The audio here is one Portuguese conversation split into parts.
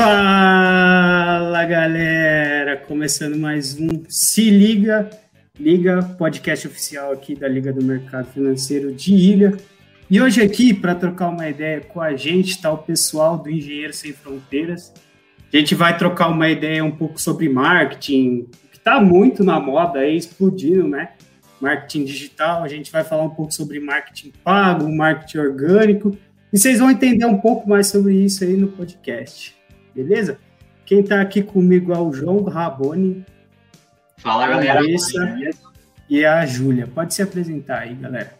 Fala galera, começando mais um Se Liga, Liga, podcast oficial aqui da Liga do Mercado Financeiro de Ilha. E hoje aqui, para trocar uma ideia com a gente, está o pessoal do Engenheiro Sem Fronteiras. A gente vai trocar uma ideia um pouco sobre marketing, que está muito na moda aí, explodindo, né? Marketing digital, a gente vai falar um pouco sobre marketing pago, marketing orgânico, e vocês vão entender um pouco mais sobre isso aí no podcast beleza? Quem está aqui comigo é o João Raboni. Fala, galera. e a Júlia. Pode se apresentar aí, galera.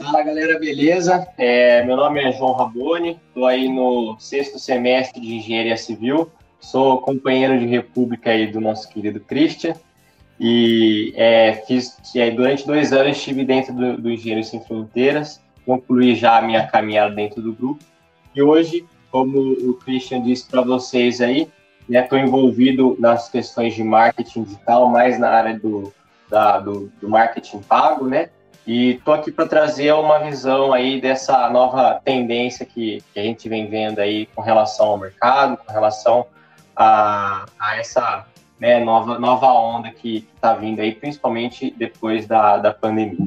Fala, galera, beleza? É, meu nome é João Raboni, estou aí no sexto semestre de Engenharia Civil, sou companheiro de república aí do nosso querido Christian, e é, fiz, é, durante dois anos estive dentro do, do Engenheiros Sem Fronteiras, concluí já a minha caminhada dentro do grupo, e hoje como o Christian disse para vocês aí, estou né, envolvido nas questões de marketing digital, mais na área do, da, do, do marketing pago, né? E estou aqui para trazer uma visão aí dessa nova tendência que, que, a gente vem vendo aí com relação ao mercado, com relação a, a essa né, nova, nova onda que está vindo aí, principalmente depois da, da pandemia.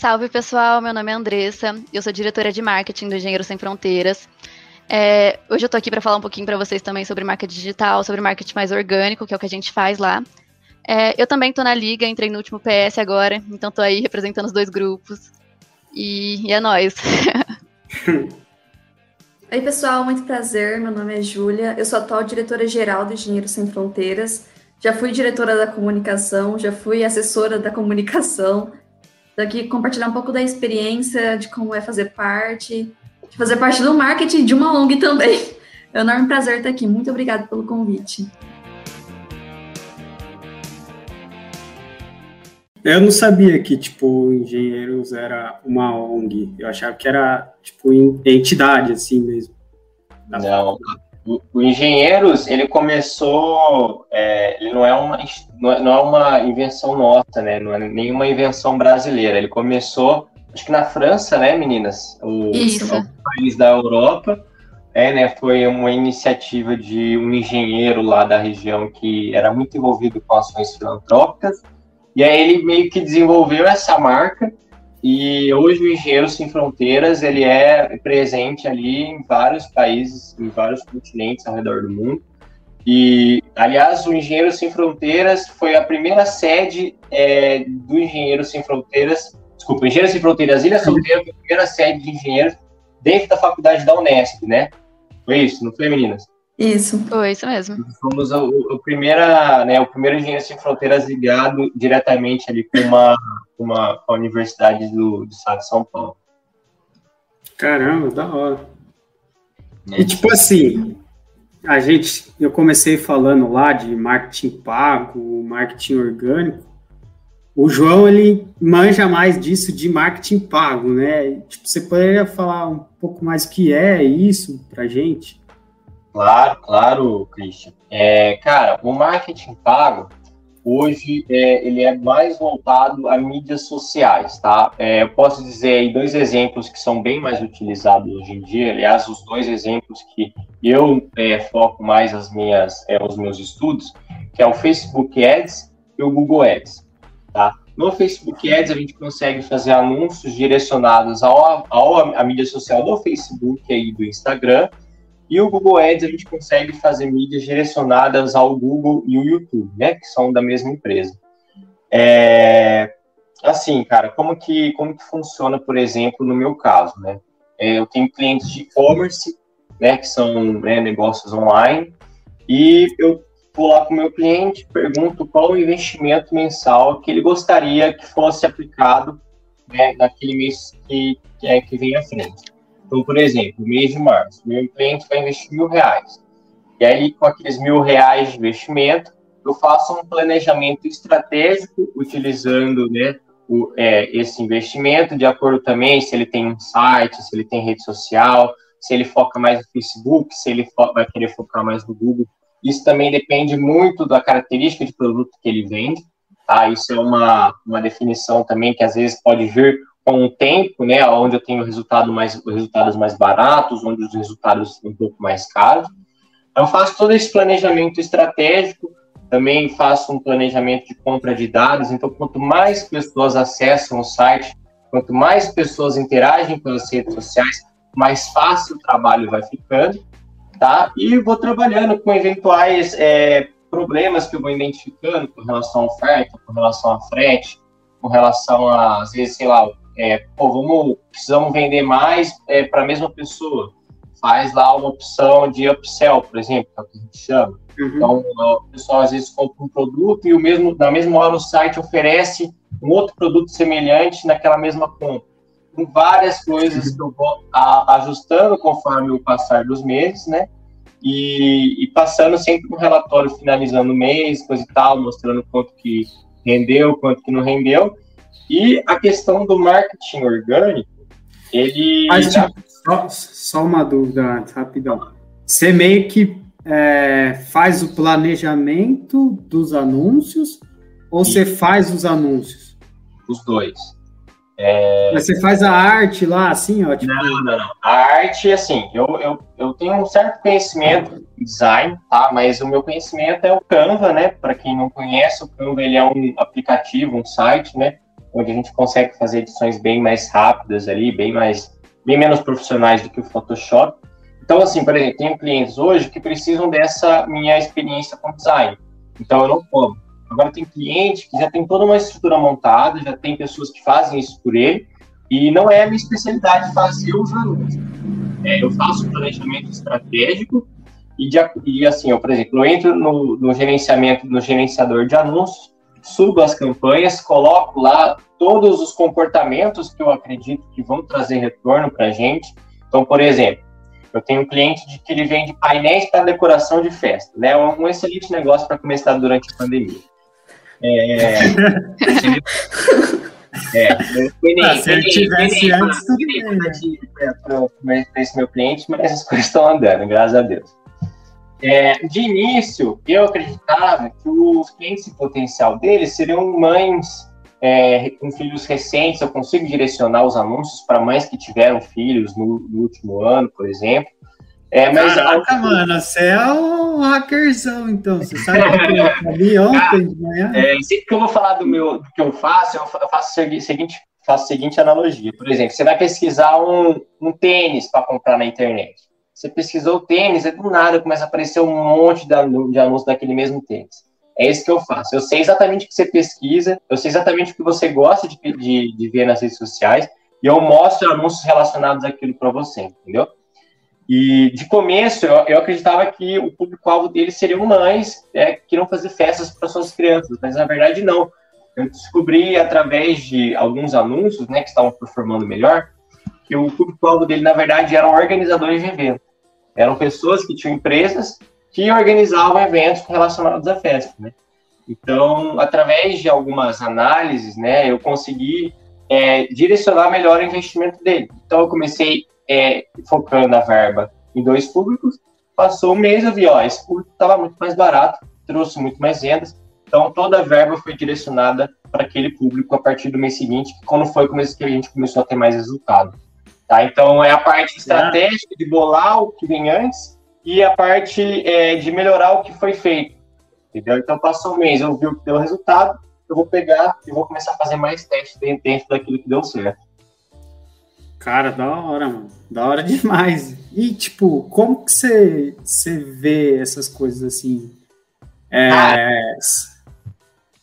Salve pessoal, meu nome é Andressa, eu sou diretora de marketing do Engenheiro Sem Fronteiras. É, hoje eu tô aqui para falar um pouquinho para vocês também sobre marketing digital, sobre marketing mais orgânico, que é o que a gente faz lá. É, eu também tô na liga, entrei no último PS agora, então tô aí representando os dois grupos. E, e é nóis. Oi, pessoal, muito prazer. Meu nome é Júlia, eu sou atual diretora-geral do Engenheiro Sem Fronteiras. Já fui diretora da comunicação, já fui assessora da comunicação, daqui compartilhar um pouco da experiência de como é fazer parte, de fazer parte do marketing de uma ONG também. É um enorme prazer estar aqui. Muito obrigada pelo convite. Eu não sabia que, tipo, Engenheiros era uma ONG. Eu achava que era, tipo, entidade, assim mesmo. Não, o, o Engenheiros, ele começou, é, ele não é, uma, não é uma invenção nossa, né? Não é nenhuma invenção brasileira. Ele começou, acho que na França, né, meninas? O, Isso. o país da Europa. É, né, foi uma iniciativa de um engenheiro lá da região que era muito envolvido com ações filantrópicas. E aí ele meio que desenvolveu essa marca e hoje o Engenheiro Sem Fronteiras ele é presente ali em vários países, em vários continentes ao redor do mundo. E, aliás, o Engenheiro Sem Fronteiras foi a primeira sede é, do Engenheiro Sem Fronteiras, desculpa, Engenheiro Sem Fronteiras Ilha Solteira foi a primeira sede de engenheiros dentro da faculdade da Unesp, né? Foi isso, não foi, meninas? Isso. Foi isso mesmo. Fomos o, o, primeira, né, o primeiro Engenheiro Sem Fronteiras ligado diretamente ali com uma, uma com a Universidade do, do Estado de São Paulo. Caramba, da hora. É. E tipo assim, a gente, eu comecei falando lá de marketing pago, marketing orgânico. O João, ele manja mais disso de marketing pago, né? Tipo, você poderia falar um pouco mais o que é isso pra gente? Claro, claro, Christian. É, cara, o marketing pago hoje é, ele é mais voltado a mídias sociais, tá? É, eu posso dizer aí dois exemplos que são bem mais utilizados hoje em dia. Aliás, os dois exemplos que eu é, foco mais as minhas, é, os meus estudos, que é o Facebook Ads e o Google Ads, tá? No Facebook Ads a gente consegue fazer anúncios direcionados a mídia social do Facebook e do Instagram e o Google Ads a gente consegue fazer mídias direcionadas ao Google e o YouTube, né, que são da mesma empresa. É, assim, cara, como que, como que funciona, por exemplo, no meu caso, né? É, eu tenho clientes de e-commerce, né, que são né, negócios online, e eu vou lá com o meu cliente, pergunto qual o investimento mensal que ele gostaria que fosse aplicado né, naquele mês que, que, é, que vem à frente. Então, por exemplo, mês de março, meu cliente vai investir mil reais. E aí, com aqueles mil reais de investimento, eu faço um planejamento estratégico utilizando né, o, é, esse investimento, de acordo também se ele tem um site, se ele tem rede social, se ele foca mais no Facebook, se ele vai querer focar mais no Google. Isso também depende muito da característica de produto que ele vende. Tá? Isso é uma, uma definição também que às vezes pode vir com o tempo, né, onde eu tenho resultado mais, resultados mais baratos, onde os resultados um pouco mais caros. Eu faço todo esse planejamento estratégico, também faço um planejamento de compra de dados. Então, quanto mais pessoas acessam o site, quanto mais pessoas interagem pelas redes sociais, mais fácil o trabalho vai ficando, tá? E vou trabalhando com eventuais é, problemas que eu vou identificando com relação à oferta, com relação a frete, com relação a, às vezes, sei lá, é, pô, vamos, precisamos vender mais é, para a mesma pessoa. Faz lá uma opção de upsell, por exemplo, que é o que a gente chama. Uhum. Então, o pessoal às vezes compra um produto e o mesmo, na mesma hora o site oferece um outro produto semelhante naquela mesma compra. Com várias coisas que eu vou a, ajustando conforme o passar dos meses, né? E, e, passando sempre um relatório finalizando o mês, coisa e tal, mostrando quanto que rendeu, quanto que não rendeu. E a questão do marketing orgânico, ele. Mas, tipo, só, só uma dúvida rapidão. Você meio que é, faz o planejamento dos anúncios ou você faz os anúncios? Os dois. É... Mas você faz a arte lá, assim, ó? Tipo... Não, não, não. A arte, assim, eu, eu, eu tenho um certo conhecimento em design, tá? Mas o meu conhecimento é o Canva, né? Para quem não conhece, o Canva ele é um aplicativo, um site, né? Onde a gente consegue fazer edições bem mais rápidas ali, bem mais, bem menos profissionais do que o Photoshop. Então, assim, por exemplo, tenho clientes hoje que precisam dessa minha experiência com design. Então, eu não como Agora tem cliente que já tem toda uma estrutura montada, já tem pessoas que fazem isso por ele, e não é a minha especialidade fazer os anúncios. É, eu faço planejamento estratégico e, de, e, assim, eu, por exemplo, eu entro no, no gerenciamento, no gerenciador de anúncios, subo as campanhas, coloco lá todos os comportamentos que eu acredito que vão trazer retorno para a gente. Então, por exemplo, eu tenho um cliente de que ele vende painéis para decoração de festa, né? Um excelente negócio para começar durante a pandemia. É, é, ah, se ele tivesse antes, tudo bem. Para esse meu cliente, mas as coisas estão andando, graças a Deus. É, de início, eu acreditava que os clientes em potencial deles seriam mães é, com filhos recentes. Eu consigo direcionar os anúncios para mães que tiveram filhos no, no último ano, por exemplo. É, mas Caraca, mano, você é um hackerzão, então. Você sabe o que eu vi ontem de manhã? É, sempre que eu vou falar do, meu, do que eu faço, eu faço a seguinte, faço a seguinte analogia. Por exemplo, você vai pesquisar um, um tênis para comprar na internet. Você pesquisou o tênis, e do nada começa a aparecer um monte de, anúncios daquele mesmo tênis. É isso que eu faço. Eu sei exatamente o que você pesquisa, eu sei exatamente o que você gosta de, de, de ver nas redes sociais, e eu mostro anúncios relacionados àquilo para você, entendeu? E de começo eu, eu acreditava que o público-alvo deles seriam mães é, que queriam fazer festas para suas crianças, mas na verdade não. Eu descobri através de alguns anúncios, né, que estavam performando melhor, que o público-alvo dele na verdade eram organizadores de eventos. Eram pessoas que tinham empresas que organizavam eventos relacionados à festa, né? Então, através de algumas análises, né, eu consegui é, direcionar melhor o investimento dele. Então, eu comecei é, focando a verba em dois públicos, passou um mês eu vi, ó, esse público estava muito mais barato, trouxe muito mais vendas, então toda a verba foi direcionada para aquele público a partir do mês seguinte, quando foi que a gente começou a ter mais resultado. Tá? Então é a parte estratégica de bolar o que vem antes e a parte é, de melhorar o que foi feito. Entendeu? Então passou um mês, eu vi o que deu resultado, eu vou pegar e vou começar a fazer mais testes dentro daquilo que deu certo. Cara, da hora, mano. Da hora demais. E, tipo, como que você, você vê essas coisas assim? É... Ah,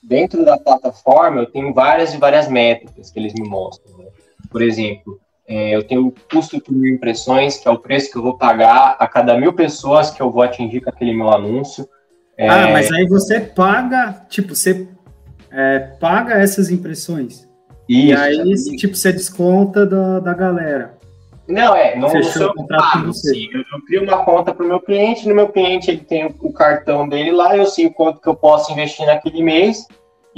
dentro da plataforma, eu tenho várias e várias métricas que eles me mostram. Né? Por exemplo, é, eu tenho o custo por mil impressões, que é o preço que eu vou pagar a cada mil pessoas que eu vou atingir com aquele meu anúncio. É... Ah, mas aí você paga, tipo, você é, paga essas impressões. Isso, e aí, tipo, você desconta da, da galera. Não, é, não Fechou o contrato pago, com você. Sim, eu, eu crio uma conta para o meu cliente, no meu cliente ele tem o, cartão dele lá, eu sei o quanto que eu posso investir naquele mês,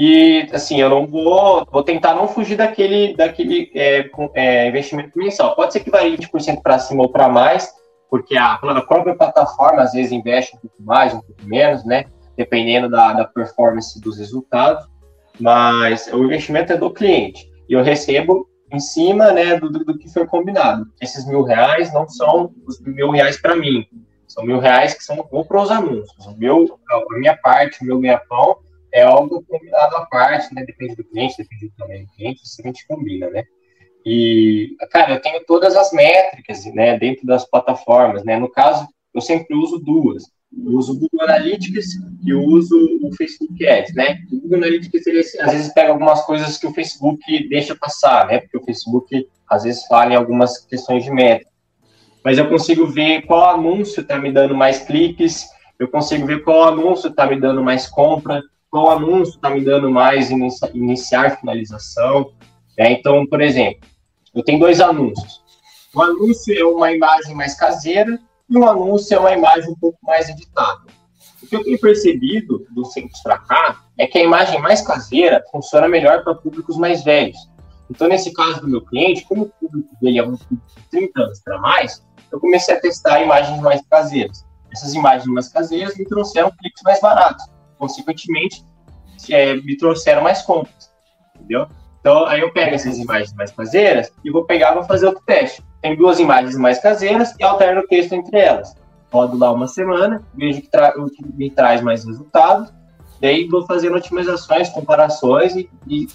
e assim, eu não vou, vou tentar não fugir daquele, daquele é, é, investimento mensal. Pode ser que varie 20% para cima ou para mais, porque a, a própria plataforma às vezes investe um pouco mais, um pouco menos, né? Dependendo da, da performance dos resultados mas o investimento é do cliente. E eu recebo em cima né, do, do, que foi combinado. Esses mil reais não são os mil reais para mim, são mil reais que são vou para os anúncios. O meu, a minha parte, o meu ganha-pão é algo combinado à parte, né? Depende do cliente, depende do tamanho do cliente, isso a gente combina, né? E, cara, eu tenho todas as métricas, né, dentro das plataformas, né? No caso, eu sempre uso duas. Eu uso o Google Analytics e uso o Facebook Ads, né? O Google Analytics, ele, às vezes, pega algumas coisas que o Facebook deixa passar, né? Porque o Facebook, às vezes, fala em algumas questões de métrica. Mas eu consigo ver qual anúncio está me dando mais cliques, eu consigo ver qual anúncio está me dando mais compra, qual anúncio está me dando mais inicia, iniciar finalização. Né? Então, por exemplo, eu tenho dois anúncios. O anúncio é uma imagem mais caseira e o anúncio é uma imagem um pouco mais editada. O que eu tenho percebido dos tempos para cá é que a imagem mais caseira funciona melhor para públicos mais velhos. Então, nesse caso do meu cliente, como o público dele é um público de 30 anos para mais, eu comecei a testar imagens mais caseiras. Essas imagens mais caseiras me trouxeram cliques mais baratos consequentemente, é, me trouxeram mais compras, entendeu? Então, aí eu pego essas imagens mais caseiras e vou pegar vou fazer outro teste. Tem duas imagens mais caseiras e alterno o texto entre elas. Rodo lá uma semana, vejo que que me traz mais resultados, daí vou fazendo otimizações, comparações e, e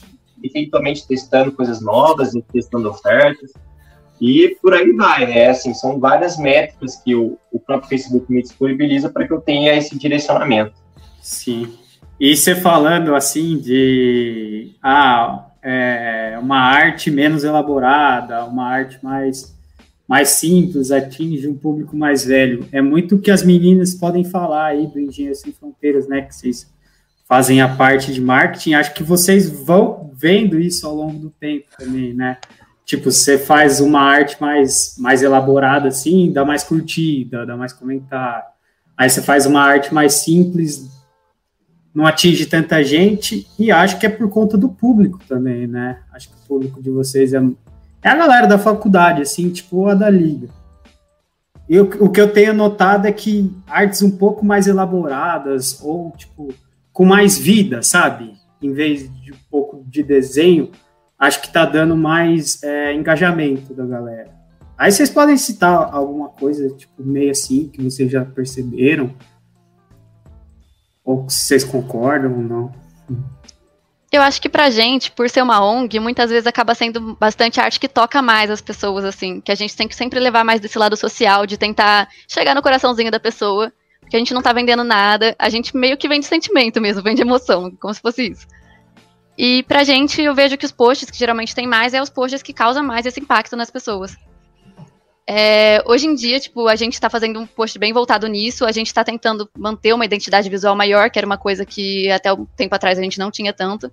eventualmente testando coisas novas testando ofertas. E por aí vai, né? Assim, são várias métricas que o, o próprio Facebook me disponibiliza para que eu tenha esse direcionamento. Sim. E você falando assim de ah, é, uma arte menos elaborada, uma arte mais, mais simples, atinge um público mais velho. É muito o que as meninas podem falar aí do Engenheiro Sem Fronteiras, né? Que vocês fazem a parte de marketing. Acho que vocês vão vendo isso ao longo do tempo também, né? Tipo, você faz uma arte mais, mais elaborada, assim, dá mais curtida, dá mais comentário. Aí você faz uma arte mais simples, não atinge tanta gente e acho que é por conta do público também, né? Acho que o público de vocês é, é a galera da faculdade, assim, tipo a da liga. E o, o que eu tenho notado é que artes um pouco mais elaboradas ou, tipo, com mais vida, sabe? Em vez de um pouco de desenho, acho que tá dando mais é, engajamento da galera. Aí vocês podem citar alguma coisa, tipo, meio assim, que vocês já perceberam, ou vocês concordam ou não? Eu acho que pra gente, por ser uma ONG, muitas vezes acaba sendo bastante arte que toca mais as pessoas, assim. Que a gente tem que sempre levar mais desse lado social, de tentar chegar no coraçãozinho da pessoa. Porque a gente não tá vendendo nada, a gente meio que vende sentimento mesmo, vende emoção, como se fosse isso. E pra gente, eu vejo que os posts que geralmente tem mais é os posts que causam mais esse impacto nas pessoas. É, hoje em dia, tipo, a gente está fazendo um post bem voltado nisso, a gente está tentando manter uma identidade visual maior, que era uma coisa que até um tempo atrás a gente não tinha tanto.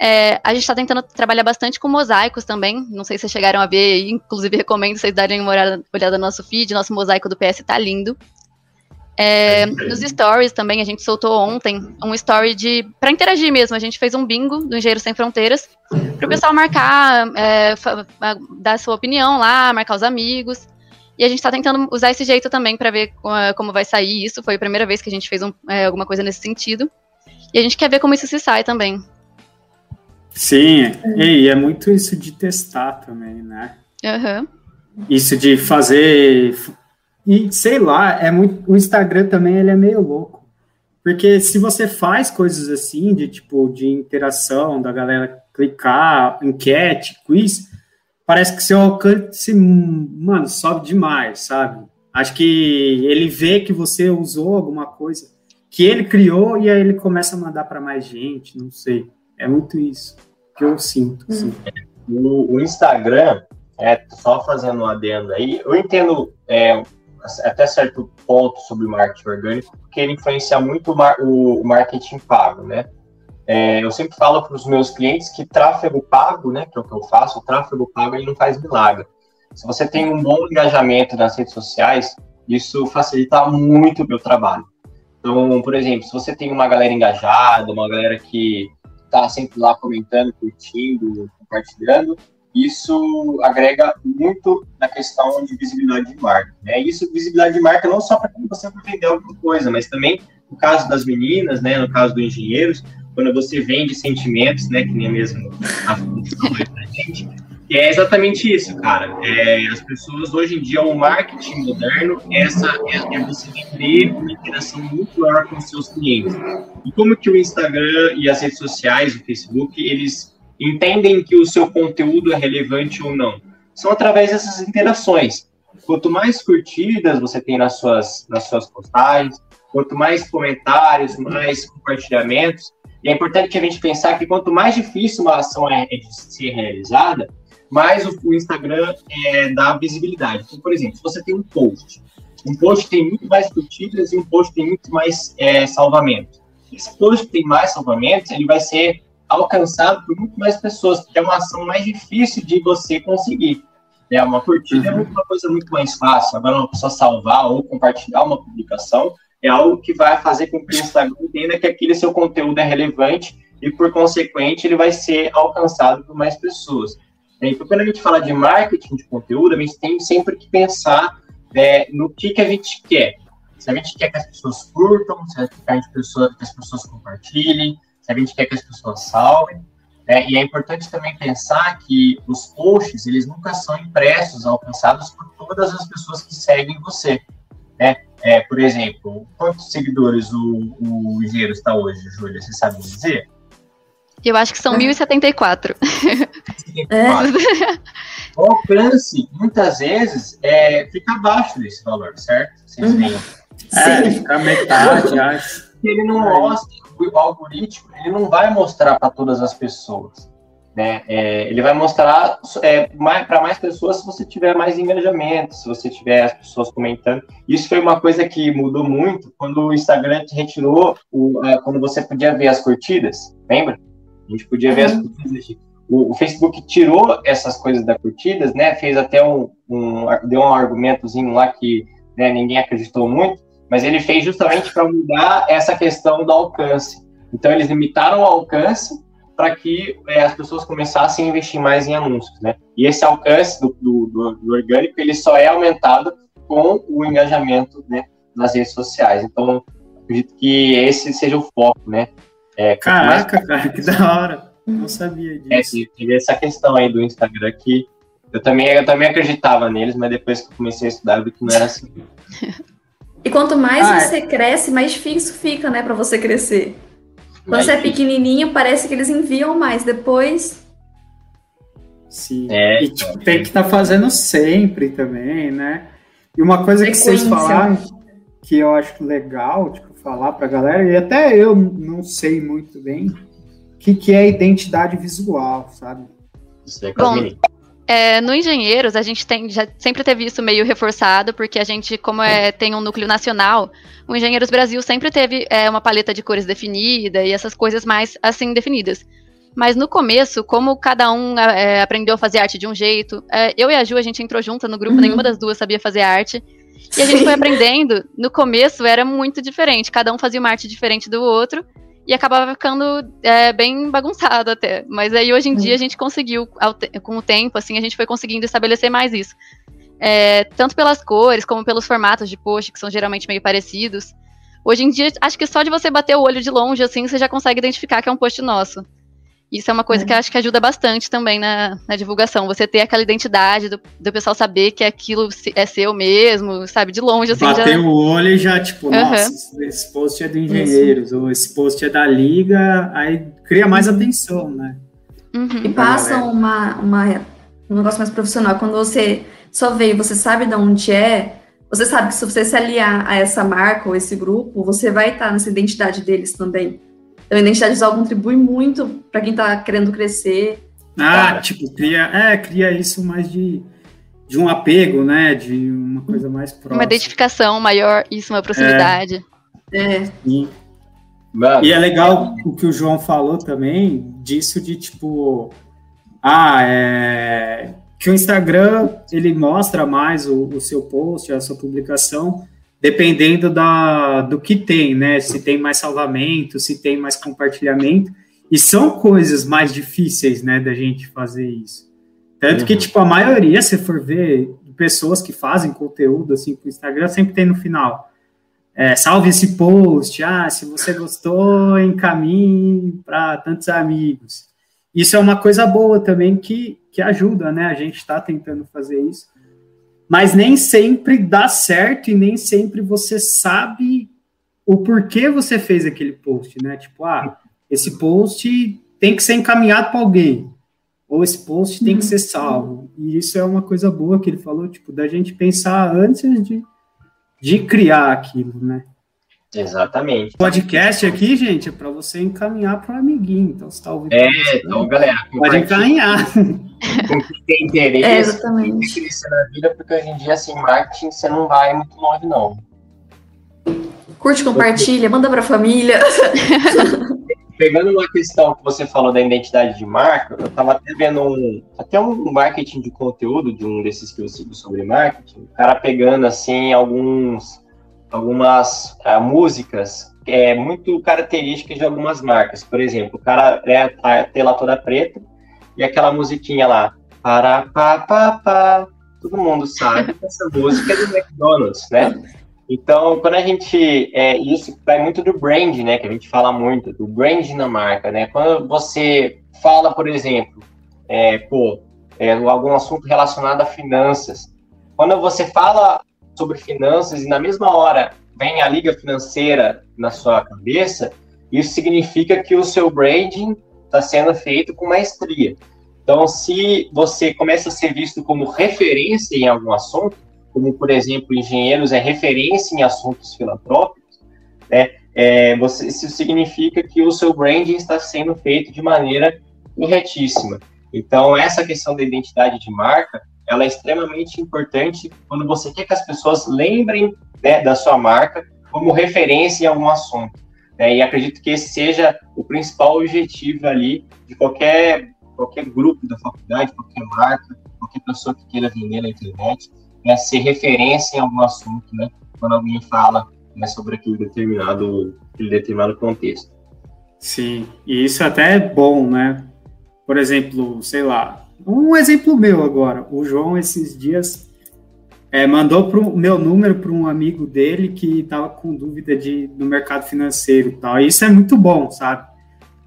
É, a gente está tentando trabalhar bastante com mosaicos também. Não sei se vocês chegaram a ver, inclusive recomendo vocês darem uma olhada, olhada no nosso feed. Nosso mosaico do PS tá lindo. É, nos stories também, a gente soltou ontem um story de para interagir mesmo. A gente fez um bingo do Engenheiro Sem Fronteiras para o pessoal marcar, é, dar sua opinião lá, marcar os amigos. E a gente está tentando usar esse jeito também para ver é, como vai sair isso. Foi a primeira vez que a gente fez um, é, alguma coisa nesse sentido. E a gente quer ver como isso se sai também. Sim, e é muito isso de testar também, né? Uhum. Isso de fazer e sei lá, é muito. O Instagram também ele é meio louco. Porque se você faz coisas assim, de tipo, de interação, da galera clicar, enquete, quiz, parece que seu alcance, mano, sobe demais, sabe? Acho que ele vê que você usou alguma coisa que ele criou e aí ele começa a mandar para mais gente, não sei. É muito isso que eu sinto. Assim. O, o, Instagram, é, só fazendo um adendo aí, eu entendo é, até certo ponto sobre o marketing orgânico, porque ele influencia muito o, marketing pago, né? É, eu sempre falo para os meus clientes que tráfego pago, né, que é o que eu faço, o tráfego pago ele não faz milagre. Se você tem um bom engajamento nas redes sociais, isso facilita muito o meu trabalho. Então, por exemplo, se você tem uma galera engajada, uma galera que está sempre lá comentando, curtindo, compartilhando, isso agrega muito na questão de visibilidade de marca. Né? Isso, visibilidade de marca, não só para você vender alguma coisa, mas também no caso das meninas, né, no caso dos engenheiros, quando você vende sentimentos, né, que nem mesmo a gente, é exatamente isso, cara. É, as pessoas hoje em dia, o marketing moderno, essa é, é você vender uma interação muito maior com os seus clientes. E como que o Instagram e as redes sociais, o Facebook, eles entendem que o seu conteúdo é relevante ou não? São através dessas interações. Quanto mais curtidas você tem nas suas, nas suas postagens, quanto mais comentários, mais compartilhamentos, e é importante a gente pensar que quanto mais difícil uma ação é, é de ser realizada, mais o, Instagram é, dá visibilidade. Então, por exemplo, se você tem um post, um post tem muito mais curtidas e um post tem muito mais é. Esse post que tem mais salvamentos, ele vai ser alcançado por muito mais pessoas, porque é uma ação mais difícil de você conseguir. É uma curtida uhum. é uma coisa muito mais fácil. Agora, uma pessoa salvar ou compartilhar uma publicação é algo que vai fazer com que o Instagram entenda que aquele seu conteúdo é relevante e, por consequente, ele vai ser alcançado por mais pessoas. Então, quando a gente fala de marketing de conteúdo, a gente tem sempre que pensar é, no que, que a gente quer. Se a gente quer que as pessoas curtam, se a gente quer que as pessoas compartilhem, se a gente quer que as pessoas salvem. É, e é importante também pensar que os posts, eles nunca são impressos, alcançados por todas as pessoas que seguem você. Né? É, por exemplo, quantos seguidores o, o Engenheiro está hoje, Júlia? Você sabe dizer? Eu acho que são 1074. É. O alcance, muitas vezes, é, fica abaixo desse valor, certo? Vocês veem. É, fica metade, acho. Ele não mostra, o algoritmo, ele não vai mostrar para todas as pessoas. Né? É, ele vai mostrar é, para mais pessoas se você tiver mais engajamento, se você tiver as pessoas comentando. Isso foi uma coisa que mudou muito quando o Instagram retirou, o, quando você podia ver as curtidas, lembra? A gente podia ver uhum. as curtidas. O, o, Facebook tirou essas coisas da curtidas, né? Fez até um, um deu um argumentozinho lá que né, ninguém acreditou muito, mas ele fez justamente para mudar essa questão do alcance. Então eles limitaram o alcance para que é, as pessoas começassem a investir mais em anúncios, né? E esse alcance do, do, do, orgânico ele só é aumentado com o engajamento, né, nas redes sociais. Então acredito que esse seja o foco, né? É, Caraca, mais... cara, que da hora. Não sabia é, disso. É, teve essa questão aí do Instagram que eu também, eu também acreditava neles, mas depois que eu comecei a estudar, eu vi que não era assim. E quanto mais ah, é. você é. cresce, mais difícil fica, né, para você crescer. Quando mais você é pequenininho, parece que eles enviam mais. Depois. Sim. É, e tipo, tem que estar tá fazendo sempre também, né? E uma coisa que vocês falaram que eu acho legal, tipo, falar para a galera, e até eu não sei muito bem o que, que é identidade visual, sabe? É Bom, é, no Engenheiros, a gente tem, já sempre teve isso meio reforçado, porque a gente, como é, tem um núcleo nacional, o Engenheiros Brasil sempre teve é, uma paleta de cores definida e essas coisas mais assim definidas. Mas no começo, como cada um é, aprendeu a fazer arte de um jeito, é, eu e a Ju, a gente entrou junta no grupo, uhum. nenhuma das duas sabia fazer arte. E a gente foi aprendendo. No começo era muito diferente, cada um fazia uma arte diferente do outro e acabava ficando é, bem bagunçado até. Mas aí hoje em dia a gente conseguiu, com o tempo, assim, a gente foi conseguindo estabelecer mais isso. É, tanto pelas cores como pelos formatos de post, que são geralmente meio parecidos. Hoje em dia, acho que só de você bater o olho de longe, assim, você já consegue identificar que é um post nosso. Isso é uma coisa é. que eu acho que ajuda bastante também na, na divulgação. Você ter aquela identidade do, do, pessoal saber que aquilo é seu mesmo, sabe? De longe, assim. Bater já... o olho e já, tipo, uhum. nossa, esse post é do Engenheiros, Isso. ou esse post é da Liga, aí cria mais atenção, né? Uhum. E passa uma, uma, um negócio mais profissional. Quando você só veio, você sabe de onde é, você sabe que se você se aliar a essa marca ou esse grupo, você vai estar nessa identidade deles também. Então, a identidade visual contribui muito para quem está querendo crescer. Ah, cara. tipo, cria, é, cria isso mais de, de um apego, né? De uma coisa mais próxima. Uma identificação maior, isso, uma proximidade. É. é. E, e é legal o que o João falou também, disso de tipo, ah, é, que o Instagram ele mostra mais o, o seu post, a sua publicação, dependendo da, do que tem, né? Se tem mais salvamento, se tem mais compartilhamento. E são coisas mais difíceis, né, da gente fazer isso. Tanto uhum. que, tipo, a maioria, se for ver, pessoas que fazem conteúdo, assim, pro Instagram, sempre tem no final. É, salve esse post, ah, se você gostou, encaminhe para tantos amigos. isso é uma coisa boa também que, que ajuda, né? A gente está tentando fazer isso. Mas nem sempre dá certo e nem sempre você sabe o porquê você fez aquele post, né? Tipo, ah, esse post tem que ser encaminhado para alguém, ou esse post tem que ser salvo. E isso é uma coisa boa que ele falou, tipo, da gente pensar antes de, de criar aquilo, né? Exatamente. O podcast aqui, gente, é para você encaminhar para um amiguinho. Então, você está ouvindo. É, então, galera. Pode encaminhar. Com quem tem interesse, é, exatamente. tem crescer na vida, porque hoje em dia, assim, marketing, você não vai muito longe, não. Curte, compartilha, manda para a família. Pegando uma questão que você falou da identidade de marca, eu estava até vendo um, até um marketing de conteúdo de um desses que eu sigo sobre marketing, o cara pegando, assim, alguns algumas uh, músicas é, muito características de algumas marcas. Por exemplo, o cara é a tela toda preta e aquela musiquinha lá, para pa, pa, pa, todo mundo sabe que essa música é do McDonald's, né? Então, quando a gente. É, isso vai muito do brand, né? Que a gente fala muito, do brand na marca, né? Quando você fala, por exemplo, é, pô, é, algum assunto relacionado a finanças. Quando você fala sobre finanças e na mesma hora vem a liga financeira na sua cabeça, isso significa que o seu branding está sendo feito com maestria. Então, se você começa a ser visto como referência em algum assunto, como por exemplo, engenheiros é referência em assuntos filantrópicos, né, é, você, isso significa que o seu branding está sendo feito de maneira corretíssima. Então, essa questão da identidade de marca ela é extremamente importante quando você quer que as pessoas lembrem né, da sua marca como referência em algum assunto. Né? E acredito que esse seja o principal objetivo ali de qualquer, qualquer grupo da faculdade, qualquer marca, qualquer pessoa que queira vender na internet, né, ser referência em algum assunto, né, quando alguém fala né, sobre aquele determinado, aquele determinado contexto. Sim, e isso até é bom, né? Por exemplo, sei lá, um exemplo meu agora. O João, esses dias, é, mandou o meu número para um amigo dele que estava com dúvida de, no mercado financeiro e tal. E isso é muito bom, sabe?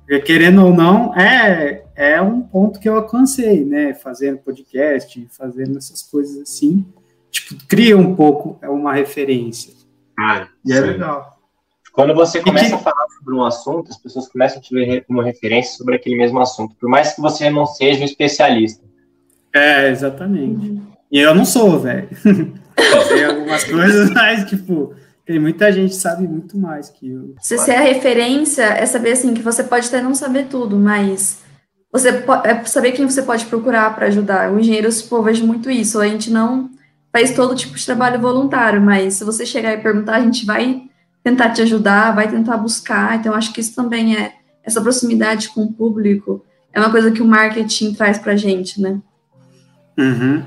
Porque, querendo ou não, é, é um ponto que eu alcancei, né? Fazendo podcast, fazendo essas coisas assim. Tipo, cria um pouco é uma referência. Ah, e é legal. Quando você começa que... a falar sobre um assunto, as pessoas começam a te ver como referência sobre aquele mesmo assunto, por mais que você não seja um especialista. É, exatamente. E eu não sou, velho. Tem algumas coisas, mas, tipo, tem muita gente que sabe muito mais que eu. Se você é a referência, é saber, assim, que você pode até não saber tudo, mas você é saber quem você pode procurar para ajudar. O engenheiro, tipo, eu vejo muito isso. A gente não faz todo tipo de trabalho voluntário, mas se você chegar e perguntar, a gente vai tentar te ajudar, vai tentar buscar. Então, acho que isso também é essa proximidade com o público é uma coisa que o marketing traz para a gente, né? Uhum.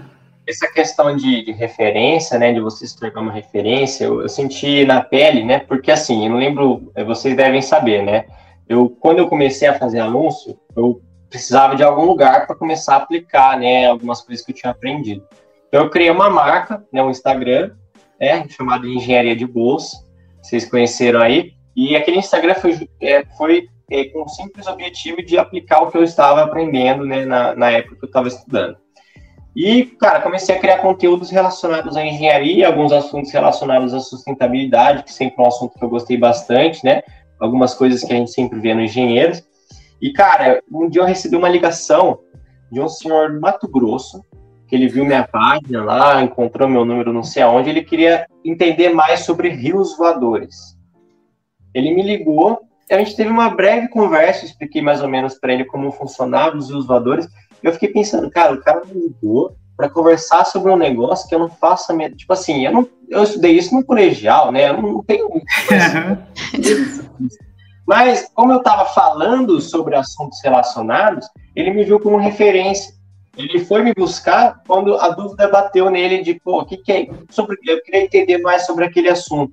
Essa questão de, de, referência, né, de você se tornar uma referência, eu, eu, senti na pele, né, porque assim, eu não lembro, é, vocês devem saber, né, eu, quando eu comecei a fazer anúncio, eu precisava de algum lugar para começar a aplicar, né, algumas coisas que eu tinha aprendido. Então, eu criei uma marca, né, um Instagram, né, chamado Engenharia de Bolsa, vocês conheceram aí. E aquele Instagram foi, é, foi é, com o simples objetivo de aplicar o que eu estava aprendendo né, na, na época que eu estava estudando. E, cara, comecei a criar conteúdos relacionados à engenharia, alguns assuntos relacionados à sustentabilidade, que sempre é um assunto que eu gostei bastante, né? Algumas coisas que a gente sempre vê no engenheiros. E, cara, um dia eu recebi uma ligação de um senhor do Mato Grosso, que ele viu minha página lá, encontrou meu número não sei aonde, ele queria entender mais sobre rios voadores. Ele me ligou, a gente teve uma breve conversa, expliquei mais ou menos para ele como funcionavam os rios voadores. Eu fiquei pensando, cara, o cara me ligou para conversar sobre um negócio que eu não faço a minha. Tipo assim, eu, não, eu estudei isso no colegial, né? Eu não tenho. Mas, como eu estava falando sobre assuntos relacionados, ele me viu como referência. Ele foi me buscar quando a dúvida bateu nele de, pô, que, que é sobre eu queria entender mais sobre aquele assunto.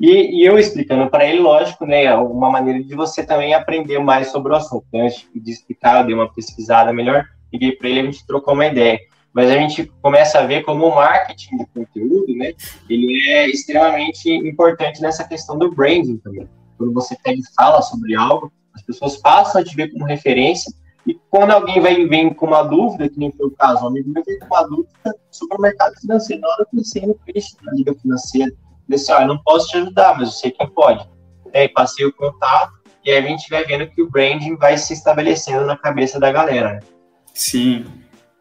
E, e eu explicando para ele, lógico, né, uma maneira de você também aprender mais sobre o assunto. Né? Antes de explicar, eu dei uma pesquisada melhor, liguei para ele, a gente trocou uma ideia. Mas a gente começa a ver como o marketing de conteúdo, né, ele é extremamente importante nessa questão do branding também. Quando você pega e fala sobre algo, as pessoas passam a te ver como referência E quando alguém vem, vem com uma dúvida, que nem foi o caso, um amigo meu veio com uma dúvida sobre o mercado financeiro, na hora eu pensei no peixe na liga financeira. Eu disse, olha, eu não posso te ajudar, mas eu sei quem pode. aí passei o contato, e aí a gente vai vendo que o branding vai se estabelecendo na cabeça da galera. Né? Sim,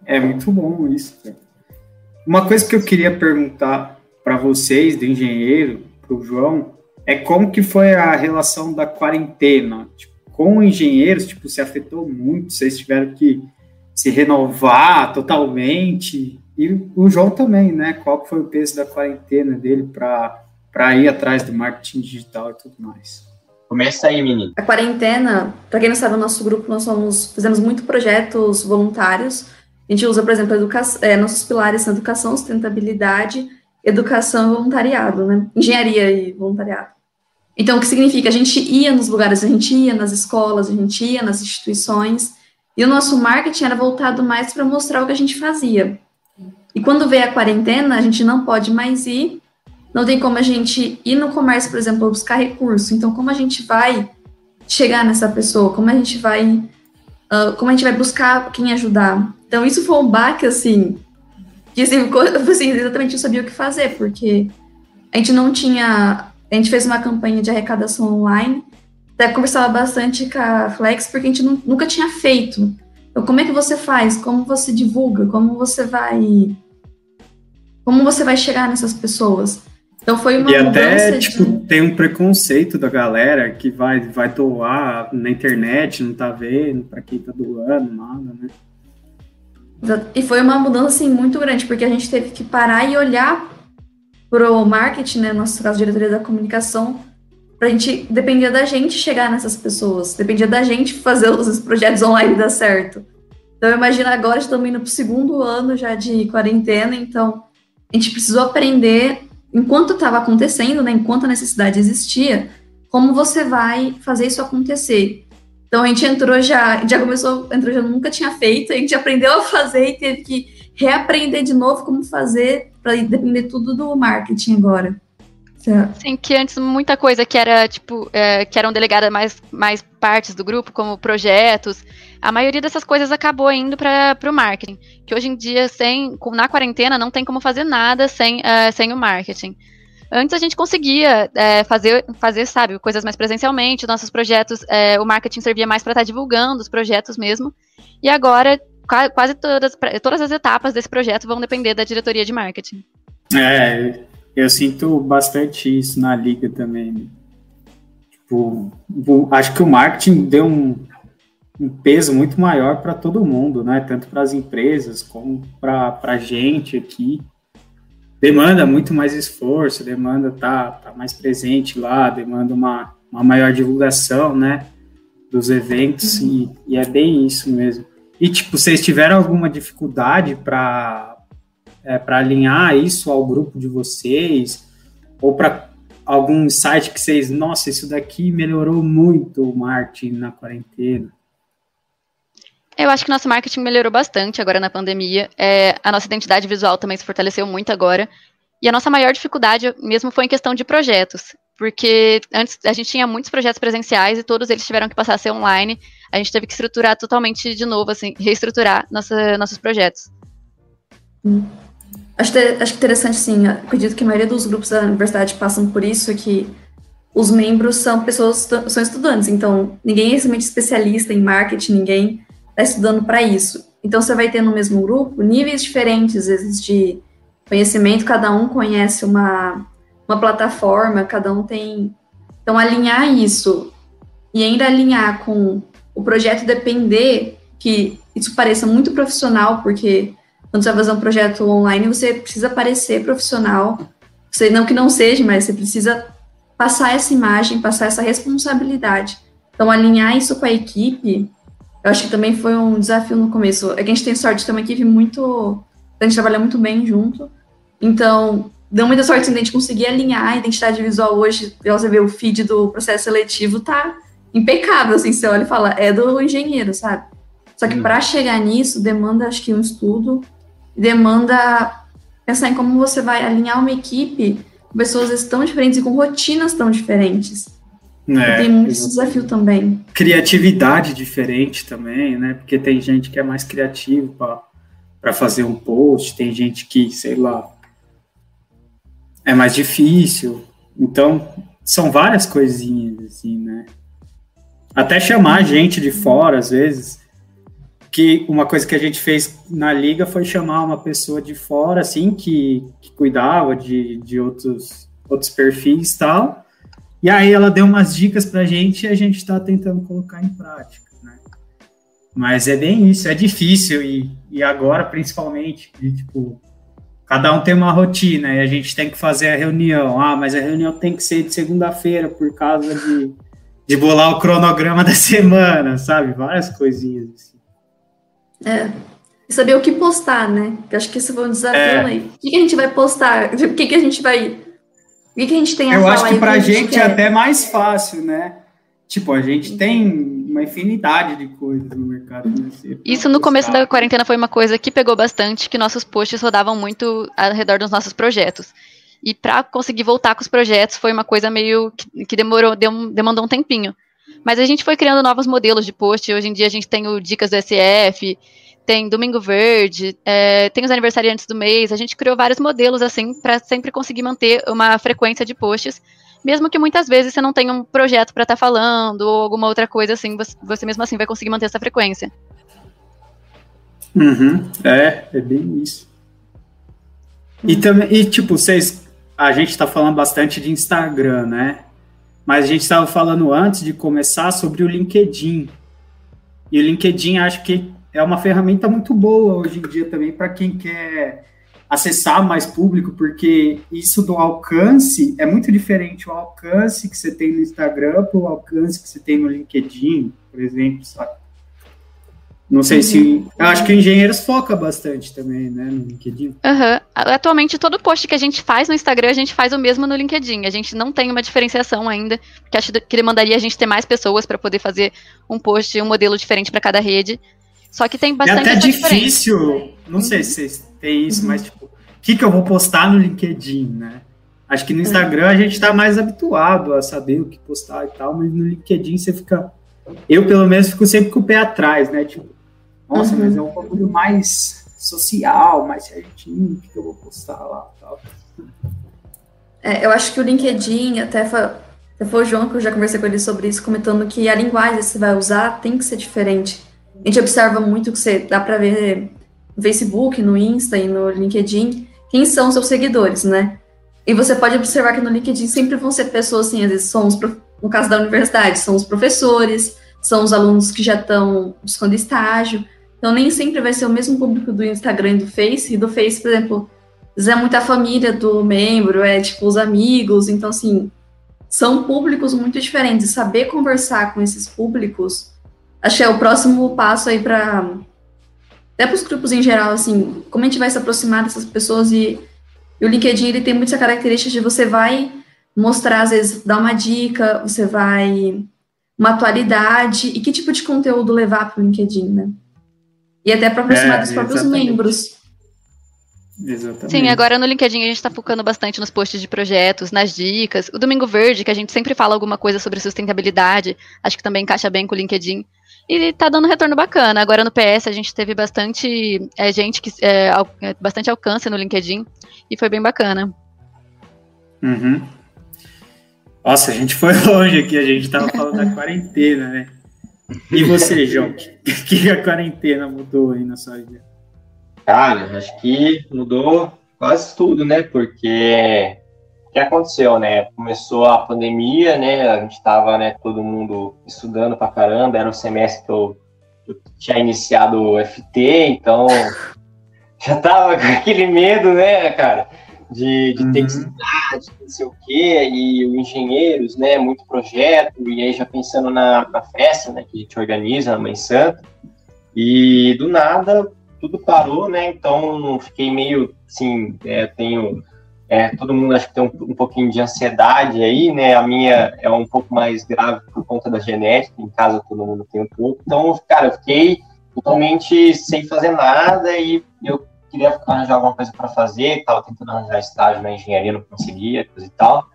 é muito bom isso. Uma coisa que eu queria perguntar para vocês, do engenheiro, para o João, é como que foi a relação da quarentena tipo, com engenheiros, tipo, se afetou muito, vocês tiveram que se renovar totalmente, e o João também, né, qual foi o peso da quarentena dele para ir atrás do marketing digital e tudo mais? Começa aí, menino. A quarentena, para quem não sabe, o nosso grupo, nós somos, fizemos muito projetos voluntários, a gente usa, por exemplo, educação, é, nossos pilares são educação, sustentabilidade, educação e voluntariado, né? Engenharia e voluntariado. Então, o que significa? A gente ia nos lugares, a gente ia nas escolas, a gente ia nas instituições, e o nosso marketing era voltado mais para mostrar o que a gente fazia. E quando veio a quarentena, a gente não pode mais ir, não tem como a gente ir no comércio, por exemplo, buscar recurso. Então, como a gente vai chegar nessa pessoa? Como a gente vai, uh, como a gente vai buscar quem ajudar? Então, isso foi um baque, assim, que assim, assim, exatamente eu sabia o que fazer, porque a gente não tinha. A gente fez uma campanha de arrecadação online, até conversava bastante com a Flex, porque a gente não, nunca tinha feito. Então, como é que você faz? Como você divulga? Como você vai. Como você vai chegar nessas pessoas? Então foi uma E até, tipo, de... tem um preconceito da galera que vai, vai doar na internet, não tá vendo, para quem tá doando, nada, né? E foi uma mudança assim, muito grande, porque a gente teve que parar e olhar para o marketing, né, no nosso caso, diretoria da comunicação, para a gente, dependia da gente chegar nessas pessoas, dependia da gente fazer os projetos online dar certo. Então, imagina agora estamos indo para o segundo ano já de quarentena, então a gente precisou aprender, enquanto estava acontecendo, né, enquanto a necessidade existia, como você vai fazer isso acontecer. Então a gente entrou já, já começou, entrou já nunca tinha feito, a gente aprendeu a fazer e teve que reaprender de novo como fazer para depender tudo do marketing agora. Sim, que antes muita coisa que era, tipo, é, que eram delegadas mais, mais partes do grupo, como projetos, a maioria dessas coisas acabou indo para o marketing. Que hoje em dia, sem, na quarentena, não tem como fazer nada sem, uh, sem o marketing. Antes a gente conseguia é, fazer, fazer, sabe, coisas mais presencialmente, nossos projetos, é, o marketing servia mais para estar tá divulgando os projetos mesmo. E agora, quase todas, todas as etapas desse projeto vão depender da diretoria de marketing. É, eu sinto bastante isso na liga também. Tipo, acho que o marketing deu um, um peso muito maior para todo mundo, né? Tanto para as empresas como para a gente aqui demanda muito mais esforço, demanda tá, tá mais presente lá, demanda uma, uma maior divulgação, né, dos eventos uhum. e, e, é bem isso mesmo. E tipo, vocês tiveram alguma dificuldade para é, alinhar isso ao grupo de vocês ou para algum site que vocês, nossa, isso daqui melhorou muito o marketing na quarentena? Eu acho que nosso marketing melhorou bastante agora na pandemia. É, a nossa identidade visual também se fortaleceu muito agora. E a nossa maior dificuldade mesmo foi em questão de projetos. Porque antes a gente tinha muitos projetos presenciais e todos eles tiveram que passar a ser online. A gente teve que estruturar totalmente de novo, assim, reestruturar nossa, nossos projetos. Hum. Acho, acho interessante, sim. Acredito que a maioria dos grupos da universidade passam por isso, que os membros são pessoas, são estudantes, então ninguém é realmente especialista em marketing, ninguém está estudando para isso. Então, você vai ter no mesmo grupo níveis diferentes, às vezes, de conhecimento, cada um conhece uma, uma plataforma, cada um tem. Então, alinhar isso e ainda alinhar com o projeto depender que isso pareça muito profissional, porque quando você vai fazer um projeto online, você precisa parecer profissional. Você, não que não seja, mas você precisa passar essa imagem, passar essa responsabilidade. Então, alinhar isso com a equipe eu acho que também foi um desafio no começo. É que a gente tem sorte de ter uma equipe muito. A gente trabalha muito bem junto. Então, deu muita sorte assim, de a gente conseguir alinhar a identidade visual hoje. Você vê o feed do processo seletivo, tá impecável, assim, você olha e fala, é do engenheiro, sabe? Só que hum. para chegar nisso, demanda, acho que, um estudo, demanda pensar em como você vai alinhar uma equipe com pessoas tão diferentes e com rotinas tão diferentes. É, tem muito desafio também. Criatividade diferente também, né? Porque tem gente que é mais criativo para fazer um post, tem gente que, sei lá, é mais difícil. Então, são várias coisinhas, assim, né? Até chamar gente de fora, às vezes. Que uma coisa que a gente fez na liga foi chamar uma pessoa de fora, assim, que, que cuidava de, de outros, outros perfis e tal e aí ela deu umas dicas para a gente e a gente está tentando colocar em prática. Né? Mas é bem isso, é difícil e, e agora principalmente, de, tipo, cada um tem uma rotina e a gente tem que fazer a reunião. Ah, mas a reunião tem que ser de segunda-feira por causa de, de bolar o cronograma da semana, sabe? Várias coisinhas assim. É. E saber o que postar, né? Eu acho que esse foi um desafio é. aí. O que, que a gente vai postar? O que, que a gente vai o que, que a gente tem a Eu falar acho que para a gente, é até mais fácil, né? Tipo, a gente tem uma infinidade de coisas no mercado financeiro. Isso no começo da quarentena foi uma coisa que pegou bastante, que nossos posts rodavam muito ao redor dos nossos projetos. E para conseguir voltar com os projetos foi uma coisa meio que, que demorou, deu, demandou um tempinho. Mas a gente foi criando novos modelos de post. Hoje em dia a gente tem o Dicas do SF, tem Domingo Verde, é, tem os aniversariantes do mês. A gente criou vários modelos assim para sempre conseguir manter uma frequência de posts, mesmo que muitas vezes você não tenha um projeto para estar tá falando ou alguma outra coisa assim, você, você, mesmo assim vai conseguir manter essa frequência. Uhum, é, é bem isso. E também, e tipo, vocês, a gente está falando bastante de Instagram, né? Mas a gente estava falando antes de começar sobre o LinkedIn. E o LinkedIn acho que é uma ferramenta muito boa hoje em dia também para quem quer acessar mais público, porque isso do alcance é muito diferente o alcance que você tem no Instagram para o alcance que você tem no LinkedIn, por exemplo, sabe? Não sei uhum. se. Eu acho que engenheiros foca bastante também, né, no LinkedIn. Uhum. Atualmente, todo post que a gente faz no Instagram, a gente faz o mesmo no LinkedIn. A gente não tem uma diferenciação ainda, porque acho que demandaria a gente ter mais pessoas para poder fazer um post, um modelo diferente para cada rede. Só que tem bastante. É até difícil, diferença. não sei se vocês têm isso, uhum. mas tipo, o que, que eu vou postar no LinkedIn, né? Acho que no Instagram a gente está mais habituado a saber o que postar e tal, mas no LinkedIn você fica. Eu, pelo menos, fico sempre com o pé atrás, né? Tipo, nossa, uhum. mas é um bagulho mais social, mais certinho, o que, que eu vou postar lá e tal. É, eu acho que o LinkedIn, até foi, foi o João que eu já conversei com ele sobre isso, comentando que a linguagem que você vai usar tem que ser diferente. A gente observa muito que você dá para ver no Facebook, no Insta e no LinkedIn quem são seus seguidores, né? E você pode observar que no LinkedIn sempre vão ser pessoas assim, às vezes são os, no caso da universidade, são os professores, são os alunos que já estão buscando estágio. Então nem sempre vai ser o mesmo público do Instagram e do Face. E do Face, por exemplo, é muita família do membro, é tipo os amigos. Então, assim, são públicos muito diferentes. Saber conversar com esses públicos acho que é o próximo passo aí para até para os grupos em geral, assim, como a gente vai se aproximar dessas pessoas e, e, o LinkedIn ele tem muita característica de você vai mostrar, às vezes, dar uma dica, você vai uma atualidade e que tipo de conteúdo levar para o LinkedIn, né? E até para aproximar é, dos próprios exatamente. membros. Exatamente. Sim, agora no LinkedIn a gente está focando bastante nos posts de projetos, nas dicas. O Domingo Verde, que a gente sempre fala alguma coisa sobre sustentabilidade, acho que também encaixa bem com o LinkedIn. E tá dando retorno bacana. Agora no PS a gente teve bastante é, gente que. É, al, é, bastante alcance no LinkedIn e foi bem bacana. Uhum. Nossa, a gente foi longe aqui, a gente tava falando da quarentena, né? E você, João, o que, a quarentena mudou aí na sua vida? Cara, acho que mudou quase tudo, né? Porque o que aconteceu, né? Começou a pandemia, né? A gente estava, né, todo mundo estudando pra caramba, era o semestre que eu, eu tinha iniciado o FT, então já tava com aquele medo, né, cara? De, de uhum. ter que estudar, de não sei o quê, e os engenheiros, né, muito projeto, e aí já pensando na, na festa, né, que a gente organiza na Mãe Santa, e do nada tudo parou, né, então fiquei meio, assim, é, tenho é, todo mundo acho que tem um, um, pouquinho de ansiedade aí, né? A minha é um pouco mais grave por conta da genética, em casa todo mundo tem um pouco. Então, cara, eu fiquei totalmente sem fazer nada e eu queria arranjar alguma coisa para fazer, estava tentando arranjar estágio na engenharia, não conseguia, coisa e tal.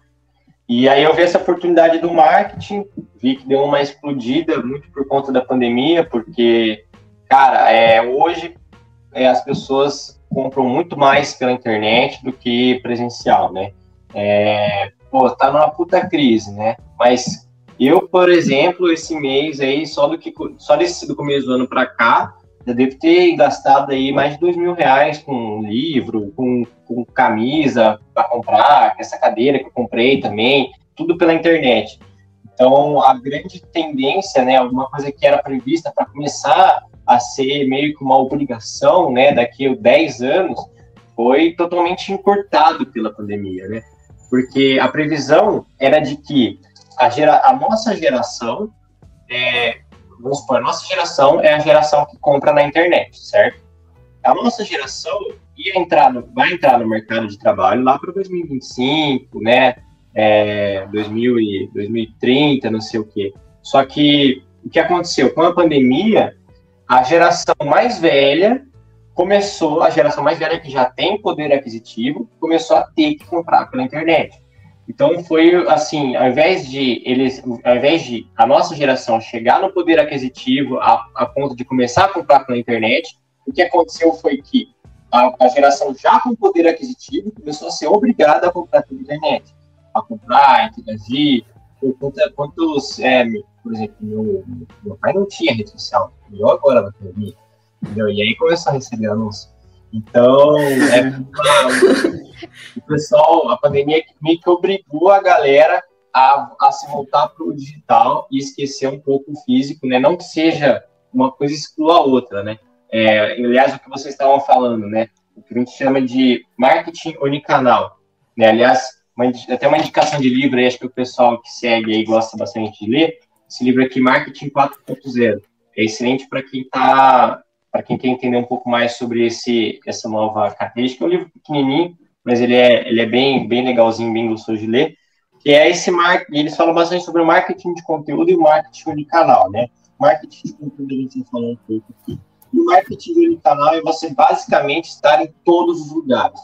E aí eu vi essa oportunidade do marketing, vi que deu uma explodida muito por conta da pandemia, porque, cara, é, hoje é, as pessoas compram muito mais pela internet do que presencial, né? É, pô, tá numa puta crise, né? Mas eu, por exemplo, esse mês aí, só do que só desse do começo do ano para cá, já devo ter gastado aí mais de dois mil reais com livro, com, com camisa para comprar, essa cadeira que eu comprei também, tudo pela internet. Então, a grande tendência, né, alguma coisa que era prevista para começar a ser meio que uma obrigação, né, daqui a 10 anos, foi totalmente encurtado pela pandemia, né? Porque a previsão era de que a, gera, a nossa geração é, vamos supor, a nossa geração é a geração que compra na internet, certo? A nossa geração ia entrar no, vai entrar no mercado de trabalho lá para 2025, né? É, 2000 e 2030, não sei o quê. Só que o que aconteceu com a pandemia, a geração mais velha começou, a geração mais velha que já tem poder aquisitivo, começou a ter que comprar pela internet. Então foi assim, ao invés de eles, ao invés de a nossa geração chegar no poder aquisitivo a, a ponto de começar a comprar pela internet, o que aconteceu foi que a, a, geração já com poder aquisitivo começou a ser obrigada a comprar pela internet, a comprar, interagir. Quantos, quantos é, por exemplo, meu, meu pai não tinha rede social, eu agora na pandemia, entendeu? E aí começou a receber anúncios. Então, é, o pessoal, a pandemia meio que obrigou a galera a, a se voltar para o digital e esquecer um pouco o físico, né? Não que seja uma coisa exclua a outra, né? É, aliás, o que vocês estavam falando, né? O que a gente chama de marketing unicanal, né? Aliás, uma, até uma indicação de livro aí, acho que o pessoal que segue aí gosta bastante de ler, esse livro aqui, Marketing 4.0. É excelente para quem está para quem quer entender um pouco mais sobre esse, essa nova característica, é um livro pequenininho, mas ele é, ele é bem, bem legalzinho, bem gostoso de ler, que é esse marketing, eles falam bastante sobre o marketing de conteúdo e o marketing de canal, né? Marketing de conteúdo a gente já falou um pouco aqui. E o marketing de canal é você basicamente estar em todos os lugares.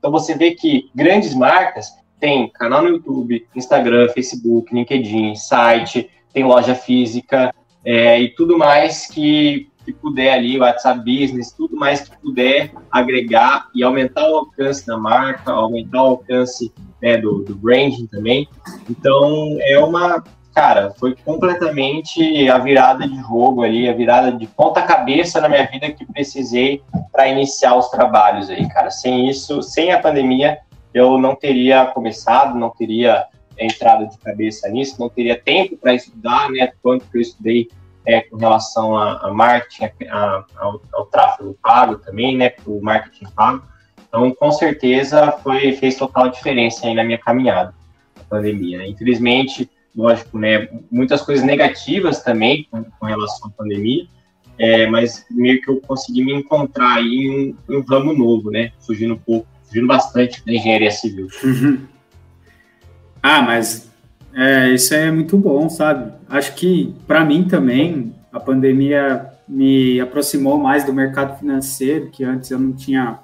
Então você vê que grandes marcas têm canal no YouTube, Instagram, Facebook, LinkedIn, site, tem loja física é, e tudo mais que que puder ali, WhatsApp Business, tudo mais que puder agregar e aumentar o alcance da marca, aumentar o alcance né, do, do branding também. Então, é uma, cara, foi completamente a virada de jogo ali, a virada de ponta cabeça na minha vida que precisei para iniciar os trabalhos aí, cara. Sem isso, sem a pandemia, eu não teria começado, não teria entrado de cabeça nisso, não teria tempo para estudar, né? Quanto que eu estudei é, com relação a, a marketing, a, ao, ao, tráfego pago também, né, para o marketing pago. Então, com certeza, foi, fez total diferença aí na minha caminhada, a pandemia. Né? Infelizmente, lógico, né, muitas coisas negativas também com, com relação à pandemia, é, mas meio que eu consegui me encontrar aí em um, um ramo novo, né, fugindo um pouco, fugindo bastante da engenharia civil. Uhum. Ah, mas é, isso é muito bom, sabe? Acho que, para mim também, a pandemia me aproximou mais do mercado financeiro, que antes eu não tinha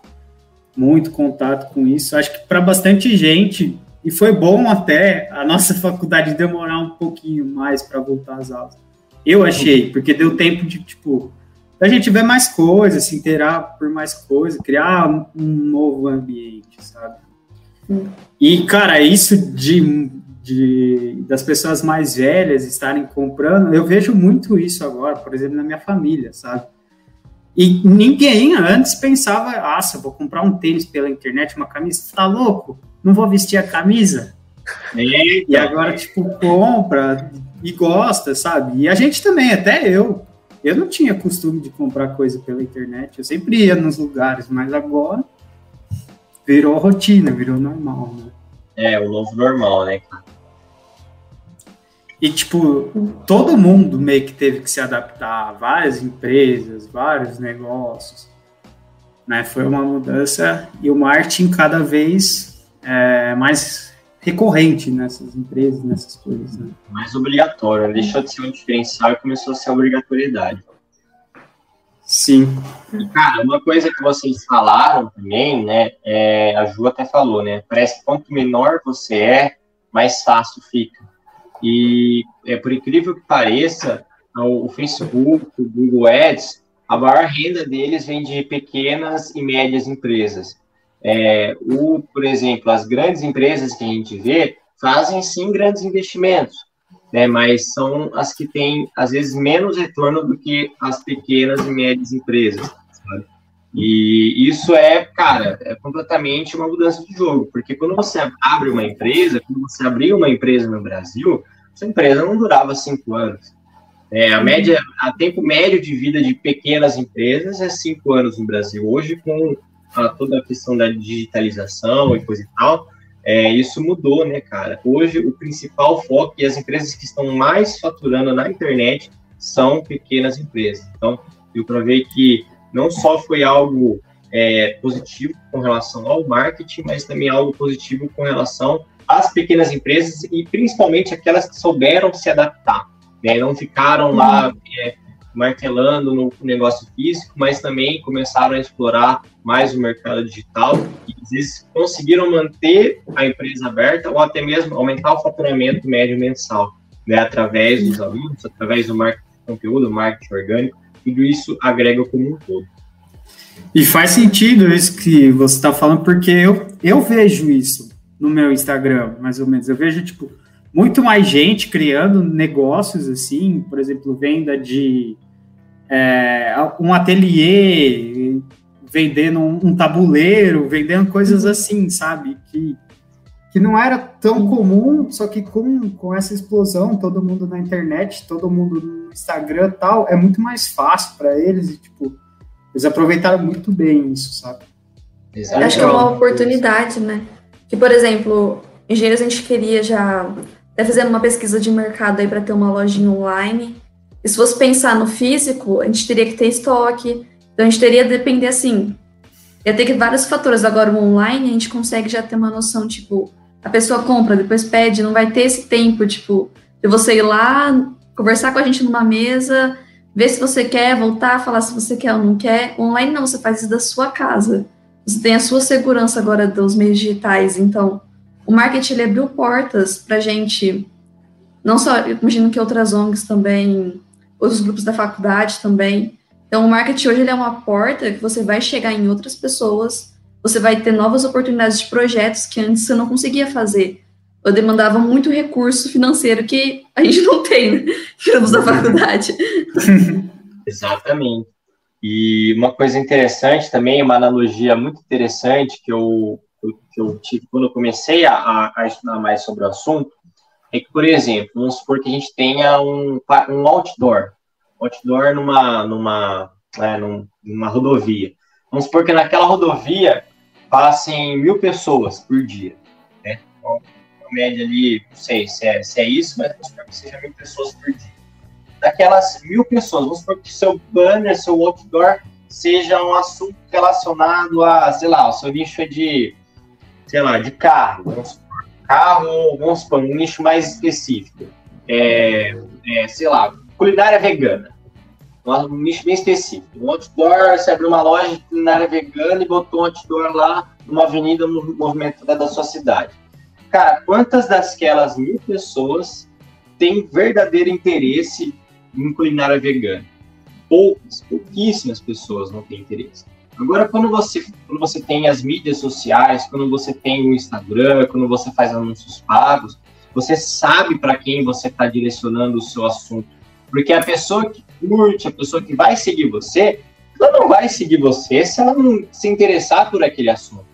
muito contato com isso. Acho que para bastante gente, e foi bom até a nossa faculdade demorar um pouquinho mais para voltar às aulas. Eu achei, porque deu tempo de, tipo, a gente ver mais coisas, se inteirar por mais coisas, criar um novo ambiente, sabe? E, cara, isso de de, das pessoas mais velhas estarem comprando, eu vejo muito isso agora, por exemplo, na minha família, sabe? E ninguém antes pensava, nossa, vou comprar um tênis pela internet, uma camisa, tá louco? Não vou vestir a camisa? Eita. E agora, tipo, compra e gosta, sabe? E a gente também, até eu. Eu não tinha costume de comprar coisa pela internet, eu sempre ia nos lugares, mas agora virou rotina, virou normal, né? É, o novo normal, né, cara? E, tipo, todo mundo meio que teve que se adaptar, várias empresas, vários negócios. Né? Foi uma mudança e o marketing cada vez é, mais recorrente nessas empresas, nessas coisas. Né? Mais obrigatório, né? deixou de ser um diferencial e começou a ser obrigatoriedade. Sim. E, cara, uma coisa que vocês falaram também, né, é, a Ju até falou, né, parece que quanto menor você é, mais fácil fica. E, é, por incrível que pareça, o Facebook, o Google Ads, a maior renda deles vem de pequenas e médias empresas. É, o, por exemplo, as grandes empresas que a gente vê fazem sim grandes investimentos, né, mas são as que têm, às vezes, menos retorno do que as pequenas e médias empresas. Sabe? E isso é, cara, é completamente uma mudança de jogo, porque quando você abre uma empresa, quando você abriu uma empresa no Brasil, essa empresa não durava cinco anos. É, a média, a tempo médio de vida de pequenas empresas é cinco anos no Brasil. Hoje, com a, toda a questão da digitalização e coisa e tal, é, isso mudou, né, cara? Hoje, o principal foco e as empresas que estão mais faturando na internet são pequenas empresas. Então, eu provei que não só foi algo é, positivo com relação ao marketing, mas também algo positivo com relação às pequenas empresas e principalmente aquelas que souberam se adaptar, né? Não ficaram lá é, martelando no negócio físico, mas também começaram a explorar mais o mercado digital e às vezes conseguiram manter a empresa aberta ou até mesmo aumentar o faturamento médio mensal, né? Através dos alunos, através do marketing de conteúdo, marketing orgânico tudo isso agrega como um todo. E faz sentido isso que você está falando, porque eu, eu vejo isso no meu Instagram, mais ou menos. Eu vejo, tipo, muito mais gente criando negócios assim, por exemplo, venda de é, um ateliê, vendendo um, um, tabuleiro, vendendo coisas assim, sabe? Que que não era tão comum, só que com, com essa explosão, todo mundo na internet, todo mundo no Instagram e tal, é muito mais fácil para eles e, tipo, eles aproveitaram muito bem isso, sabe? Exatamente. Acho que é uma oportunidade, né? Que, por exemplo, engenheiros a gente queria já até fazendo uma pesquisa de mercado aí para ter uma lojinha online. E se fosse pensar no físico, a gente teria que ter estoque, então a gente teria que depender assim. Ia ter que vários fatores. Agora, o online, a gente consegue já ter uma noção, tipo, a pessoa compra, depois pede, não vai ter esse tempo, tipo, de você ir lá, conversar com a gente numa mesa, ver se você quer, voltar, falar se você quer ou não quer. Online não, você faz isso da sua casa. Você tem a sua segurança agora dos meios digitais. Então, o marketing abriu portas para gente, não só, eu imagino que outras ONGs também, outros grupos da faculdade também. Então, o marketing hoje ele é uma porta que você vai chegar em outras pessoas você vai ter novas oportunidades de projetos que antes você não conseguia fazer. Eu demandava muito recurso financeiro que a gente não tem, né? Tiramos da faculdade. Exatamente. E uma coisa interessante também, uma analogia muito interessante que eu, que eu tive quando eu comecei a, a, estudar mais sobre o assunto, é que, por exemplo, vamos supor que a gente tenha um, um outdoor, outdoor numa, numa, é, numa rodovia. Vamos supor que naquela rodovia passem mil pessoas por dia, né? Então, uma média ali, não sei se é, se é isso, mas vamos supor que seja mil pessoas por dia. Daquelas mil pessoas, vamos supor que seu banner, seu outdoor seja um assunto relacionado a, sei lá, o seu nicho é de, sei lá, de carro, vamos supor, carro, vamos supor, um nicho mais específico, é, é sei lá, culinária vegana um nicho bem específico. Um outdoor, você abriu uma loja de culinária vegana e botou um outdoor lá numa avenida movimentada da sua cidade. Cara, quantas daquelas mil pessoas têm verdadeiro interesse em culinária vegana? Poucas, pouquíssimas pessoas não têm interesse. Agora, quando você, quando você tem as mídias sociais, quando você tem o Instagram, quando você faz anúncios pagos, você sabe para quem você está direcionando o seu assunto. Porque a pessoa que curte, a pessoa que vai seguir você, ela não vai seguir você se ela não se interessar por aquele assunto.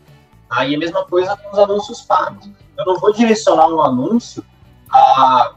Aí tá? a mesma coisa com os anúncios pagos. Eu não vou direcionar um anúncio a,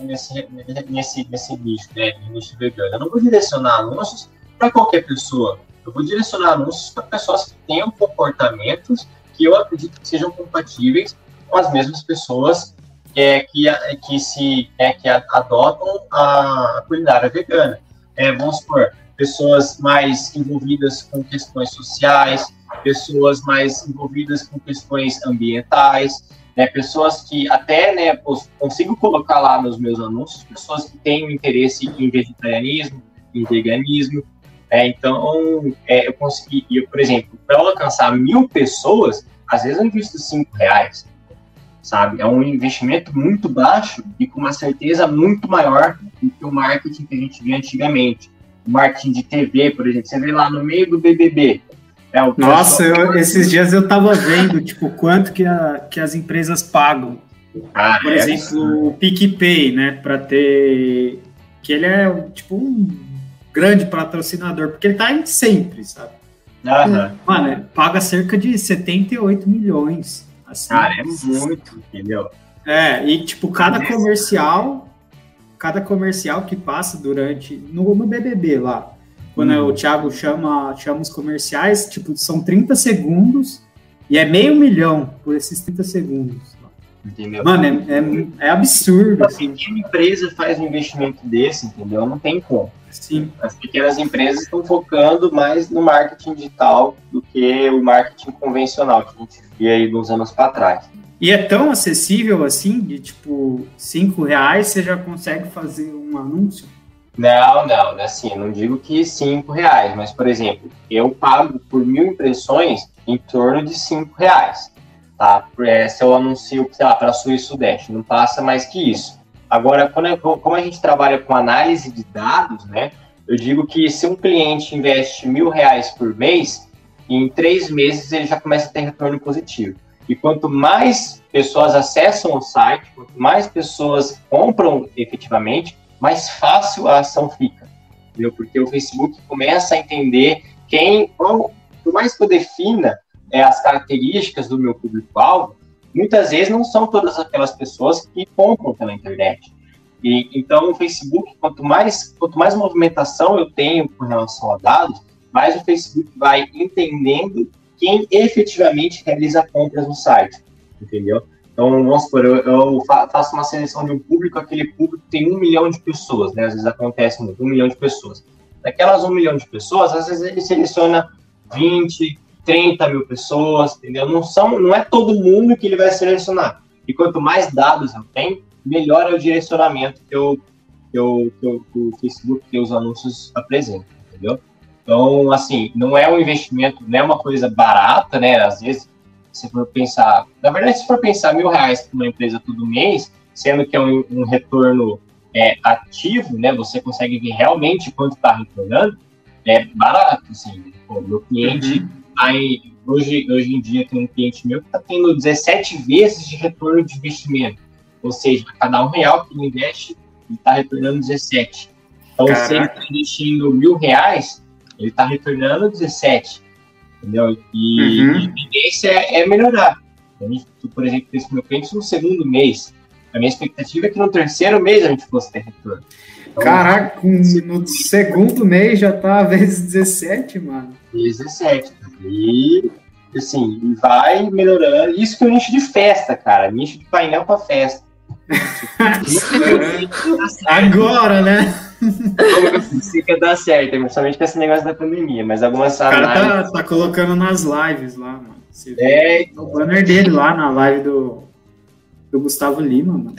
nesse, nesse, nesse nicho, né, nicho vegano. Eu não vou direcionar anúncios para qualquer pessoa. Eu vou direcionar anúncios para pessoas que tenham comportamentos que eu acredito que sejam compatíveis com as mesmas pessoas é, que, que, se, é, que adotam a culinária vegana. É, vamos supor, pessoas mais envolvidas com questões sociais, pessoas mais envolvidas com questões ambientais, né, pessoas que até né, consigo colocar lá nos meus anúncios, pessoas que têm interesse em vegetarianismo, em veganismo. É, então, é, eu consegui, eu, por exemplo, para alcançar mil pessoas, às vezes eu invisto cinco reais. Sabe? É um investimento muito baixo e com uma certeza muito maior do que o marketing que a gente via antigamente. O marketing de TV, por exemplo, você vê lá no meio do BBB. É, Nossa, eu, esses dias eu tava vendo, tipo, quanto que, a, que as empresas pagam. Ah, por é exemplo, o PicPay, né, para ter... Que ele é, tipo, um grande patrocinador, porque ele tá em sempre, sabe? Uhum. Mano, paga cerca de 78 milhões. Assim, Cara, é muito, entendeu? É, e tipo, cada comercial, cada comercial que passa durante. No, no BBB lá, quando hum. o Thiago chama, chama os comerciais, tipo, são 30 segundos e é meio milhão por esses 30 segundos. Entendeu? Mano, é, é, é absurdo. Assim. Pequena empresa faz um investimento desse, entendeu? Não tem como. Sim. As pequenas empresas estão focando mais no marketing digital do que o marketing convencional que a gente via aí nos anos para trás. E é tão acessível assim, de tipo, cinco reais você já consegue fazer um anúncio? Não, não, assim, não digo que cinco reais, mas, por exemplo, eu pago por mil impressões em torno de cinco reais, tá? É, se eu anuncio, sei lá, para Sul e Sudeste, não passa mais que isso. Agora, quando é, como a gente trabalha com análise de dados, né, eu digo que se um cliente investe mil reais por mês, em três meses ele já começa a ter retorno positivo. E quanto mais pessoas acessam o site, quanto mais pessoas compram efetivamente, mais fácil a ação fica. Entendeu? Porque o Facebook começa a entender quem, qual, por mais que eu defina é, as características do meu público-alvo, muitas vezes não são todas aquelas pessoas que compram pela internet. E, então, o Facebook, quanto mais, quanto mais movimentação eu tenho com relação a dados, mais o Facebook vai entendendo quem efetivamente realiza compras no site, entendeu? Então, vamos supor, eu, eu, faço uma seleção de um público, aquele público tem um milhão de pessoas, né? Às vezes acontece muito, um milhão de pessoas. Daquelas um milhão de pessoas, às vezes ele seleciona 20, 30 mil pessoas, entendeu? Não, são, não é todo mundo que ele vai selecionar. E quanto mais dados eu tenho, melhor é o direcionamento que, eu, que, eu, que, eu, que o Facebook, que os anúncios apresentam, entendeu? Então, assim, não é um investimento, não é uma coisa barata, né? Às vezes, se for pensar, na verdade, se for pensar mil reais para uma empresa todo mês, sendo que é um, um retorno é, ativo, né? Você consegue ver realmente quanto está retornando, é barato, assim. Pô, meu cliente uhum Aí, hoje, hoje em dia, tem um cliente meu que está tendo 17 vezes de retorno de investimento. Ou seja, a cada um real que ele investe, ele está retornando 17. Então, Caraca. se ele está investindo mil reais, ele está retornando 17. Entendeu? E, uhum. a tendência é, é melhorar. Por exemplo, esse meu cliente no segundo mês. A minha expectativa é que no terceiro mês a gente fosse ter retorno. Caraca, no segundo mês já tá vezes 17, mano. Vezes 17. E, assim, vai melhorando. Isso que é o nicho de festa, cara. Nicho de painel para festa. Agora, né? Se que dar certo, principalmente com esse negócio da pandemia, mas algumas O cara tá, tá, colocando nas lives lá, mano. Você é, o banner dele lá na live do, do Gustavo Lima, mano.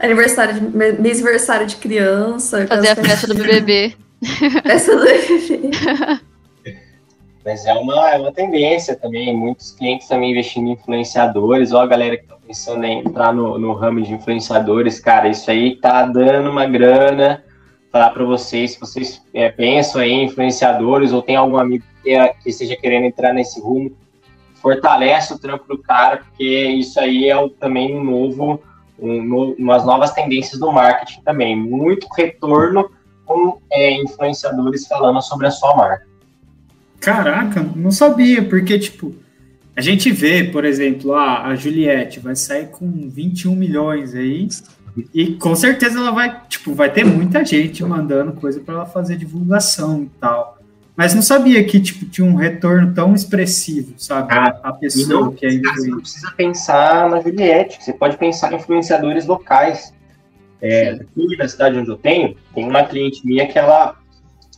aniversário de, mês aniversário de criança. Fazer a festa do BBB. Festa do BBB. Mas é uma, é uma tendência também, muitos clientes também investindo em influenciadores, ou a galera que está pensando em entrar no, no ramo de influenciadores, cara, isso aí tá dando uma grana. Falar para vocês, se vocês é, pensam em influenciadores ou tem algum amigo que, que esteja querendo entrar nesse rumo, fortalece o trampo do cara, porque isso aí é também um novo, um, umas novas tendências do marketing também. Muito retorno com é, influenciadores falando sobre a sua marca. Caraca, não sabia, porque, tipo, a gente vê, por exemplo, a, a Juliette vai sair com 21 milhões aí, e com certeza ela vai, tipo, vai ter muita gente mandando coisa para ela fazer divulgação e tal. Mas não sabia que, tipo, tinha um retorno tão expressivo, sabe? Ah, a pessoa não, que é. Você não precisa pensar na Juliette, você pode pensar em influenciadores locais. É, aqui na cidade onde eu tenho, tem uma cliente minha que ela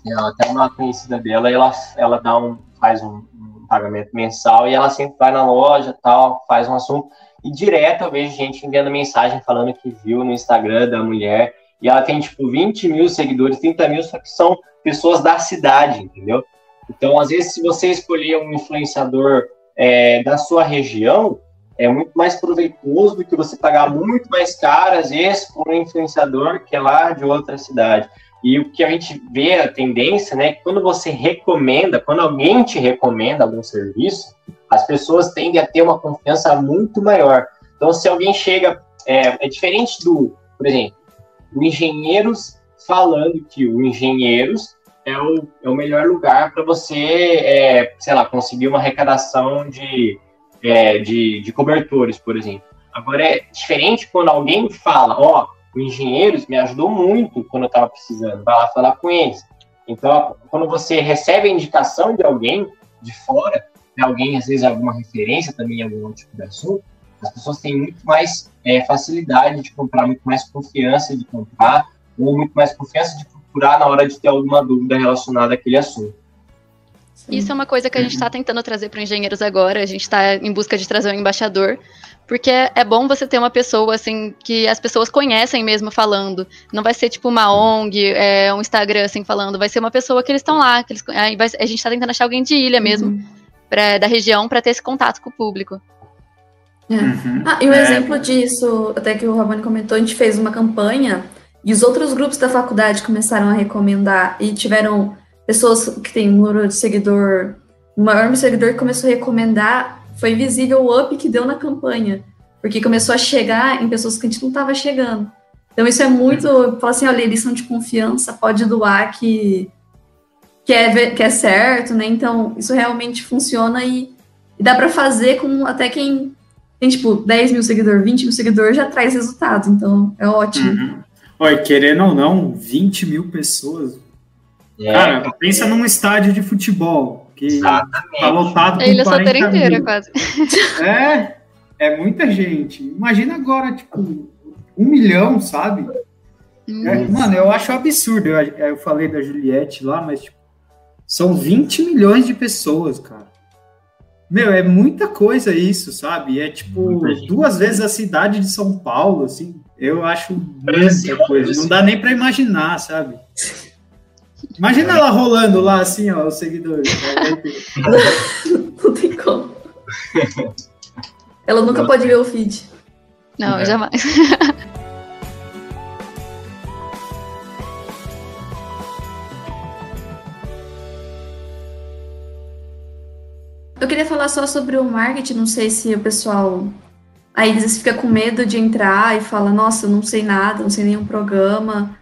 ela até uma conhecida dela, ela, ela dá um, faz um, um, pagamento mensal e ela sempre vai na loja, tal, faz um assunto. E direto eu vejo gente enviando mensagem falando que viu no Instagram da mulher. E ela tem, tipo, 20 mil seguidores, 30 mil, só que são pessoas da cidade, entendeu? Então, às vezes, se você escolher um influenciador é, da sua região, é muito mais proveitoso do que você pagar muito mais caro, às vezes, por um influenciador que é lá de outra cidade. E o que a gente vê, a tendência, né, que quando você recomenda, quando alguém te recomenda algum serviço, as pessoas tendem a ter uma confiança muito maior. Então, se alguém chega, é, é diferente do, por exemplo, o engenheiros falando que o engenheiros é o, é o melhor lugar para você, é, sei lá, conseguir uma arrecadação de, é, de, de cobertores, por exemplo. Agora é diferente quando alguém fala, ó, oh, o Engenheiros me ajudou muito quando eu estava precisando, vai lá falar com eles. Então, quando você recebe a indicação de alguém de fora, de alguém, às vezes, alguma referência também em algum tipo de assunto, as pessoas têm muito mais é, facilidade de comprar, muito mais confiança de comprar, ou muito mais confiança de procurar na hora de ter alguma dúvida relacionada àquele assunto. Isso é uma coisa que a gente está tentando trazer para engenheiros agora. A gente está em busca de trazer um embaixador, porque é bom você ter uma pessoa assim que as pessoas conhecem mesmo falando. Não vai ser tipo uma ONG, é, um Instagram assim falando. Vai ser uma pessoa que eles estão lá. Que eles, a gente está tentando achar alguém de ilha mesmo, uhum. pra, da região, para ter esse contato com o público. É. Uhum. Ah, e um é. exemplo disso, até que o Rabani comentou, a gente fez uma campanha e os outros grupos da faculdade começaram a recomendar e tiveram pessoas que têm um número de seguidor, o maior seguidor que começou a recomendar, foi visível o up que deu na campanha, porque começou a chegar em pessoas que a gente não estava chegando. Então isso é muito, fala assim, olha, eles são de confiança, pode doar que, que, é, que é certo, né? Então isso realmente funciona e, e dá para fazer com até quem tem tipo 10 mil seguidores, 20 mil seguidores, já traz resultado, então é ótimo. Uhum. Olha, querendo ou não, 20 mil pessoas é, Cara, pensa num estádio de futebol que Exatamente. tá lotado com Ilha 40 inteira, mil. quase. É, é muita gente. Imagina agora, tipo, um milhão, sabe? É, mano, eu acho absurdo. Eu, eu falei da Juliette lá, mas tipo, são 20 milhões de pessoas, cara. Meu, é muita coisa isso, sabe? É tipo duas vezes a cidade de São Paulo, assim. Eu acho muita coisa. Não dá nem para imaginar, sabe? Imagina ela rolando lá assim, ó, os seguidores. Não tem como. Ela nunca pode ver o feed. Não, é. jamais. Eu queria falar só sobre o marketing, não sei se o pessoal aí às vezes fica com medo de entrar e fala, nossa, eu não sei nada, não sei nenhum programa.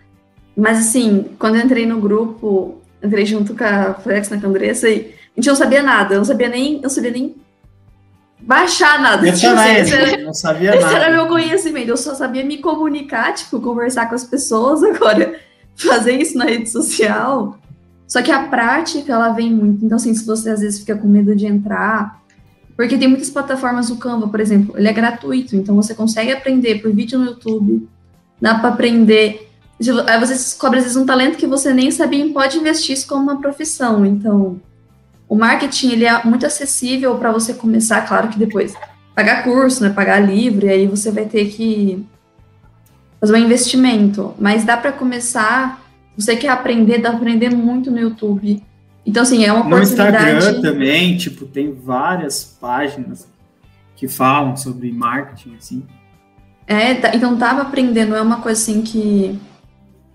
Mas assim, quando eu entrei no grupo, entrei junto com a Flex na Candressa e a gente não sabia nada, eu não sabia nem, não sabia nem baixar nada. Eu tipo, também, esse era, não sabia esse nada. Esse era meu conhecimento, eu só sabia me comunicar, tipo, conversar com as pessoas, agora fazer isso na rede social. Só que a prática, ela vem muito. Então, assim, se você às vezes fica com medo de entrar, porque tem muitas plataformas, o Canva, por exemplo, ele é gratuito, então você consegue aprender por vídeo no YouTube, dá para aprender Aí você descobre, às vezes, um talento que você nem sabia e pode investir isso como uma profissão. Então, o marketing, ele é muito acessível para você começar, claro que depois pagar curso, né, pagar livro, e aí você vai ter que fazer um investimento. Mas dá para começar, você quer aprender, dá para aprender muito no YouTube. Então, assim, é uma no oportunidade... No Instagram também, tipo, tem várias páginas que falam sobre marketing, assim. É, tá, então tava aprendendo, é uma coisa assim que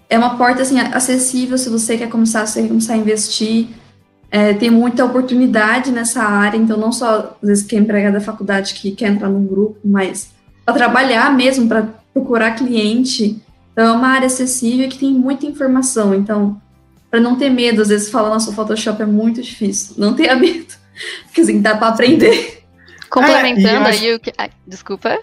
é uma porta assim acessível se você quer começar, você quer começar a investir. É, tem muita oportunidade nessa área, então não só às vezes quem é empregado da faculdade que quer entrar num grupo, mas para trabalhar mesmo, para procurar cliente. Então é uma área acessível que tem muita informação. Então, para não ter medo, às vezes falar nosso Photoshop é muito difícil. Não tenha medo, porque assim dá para aprender. Complementando é, acho... aí o que. Ah, desculpa.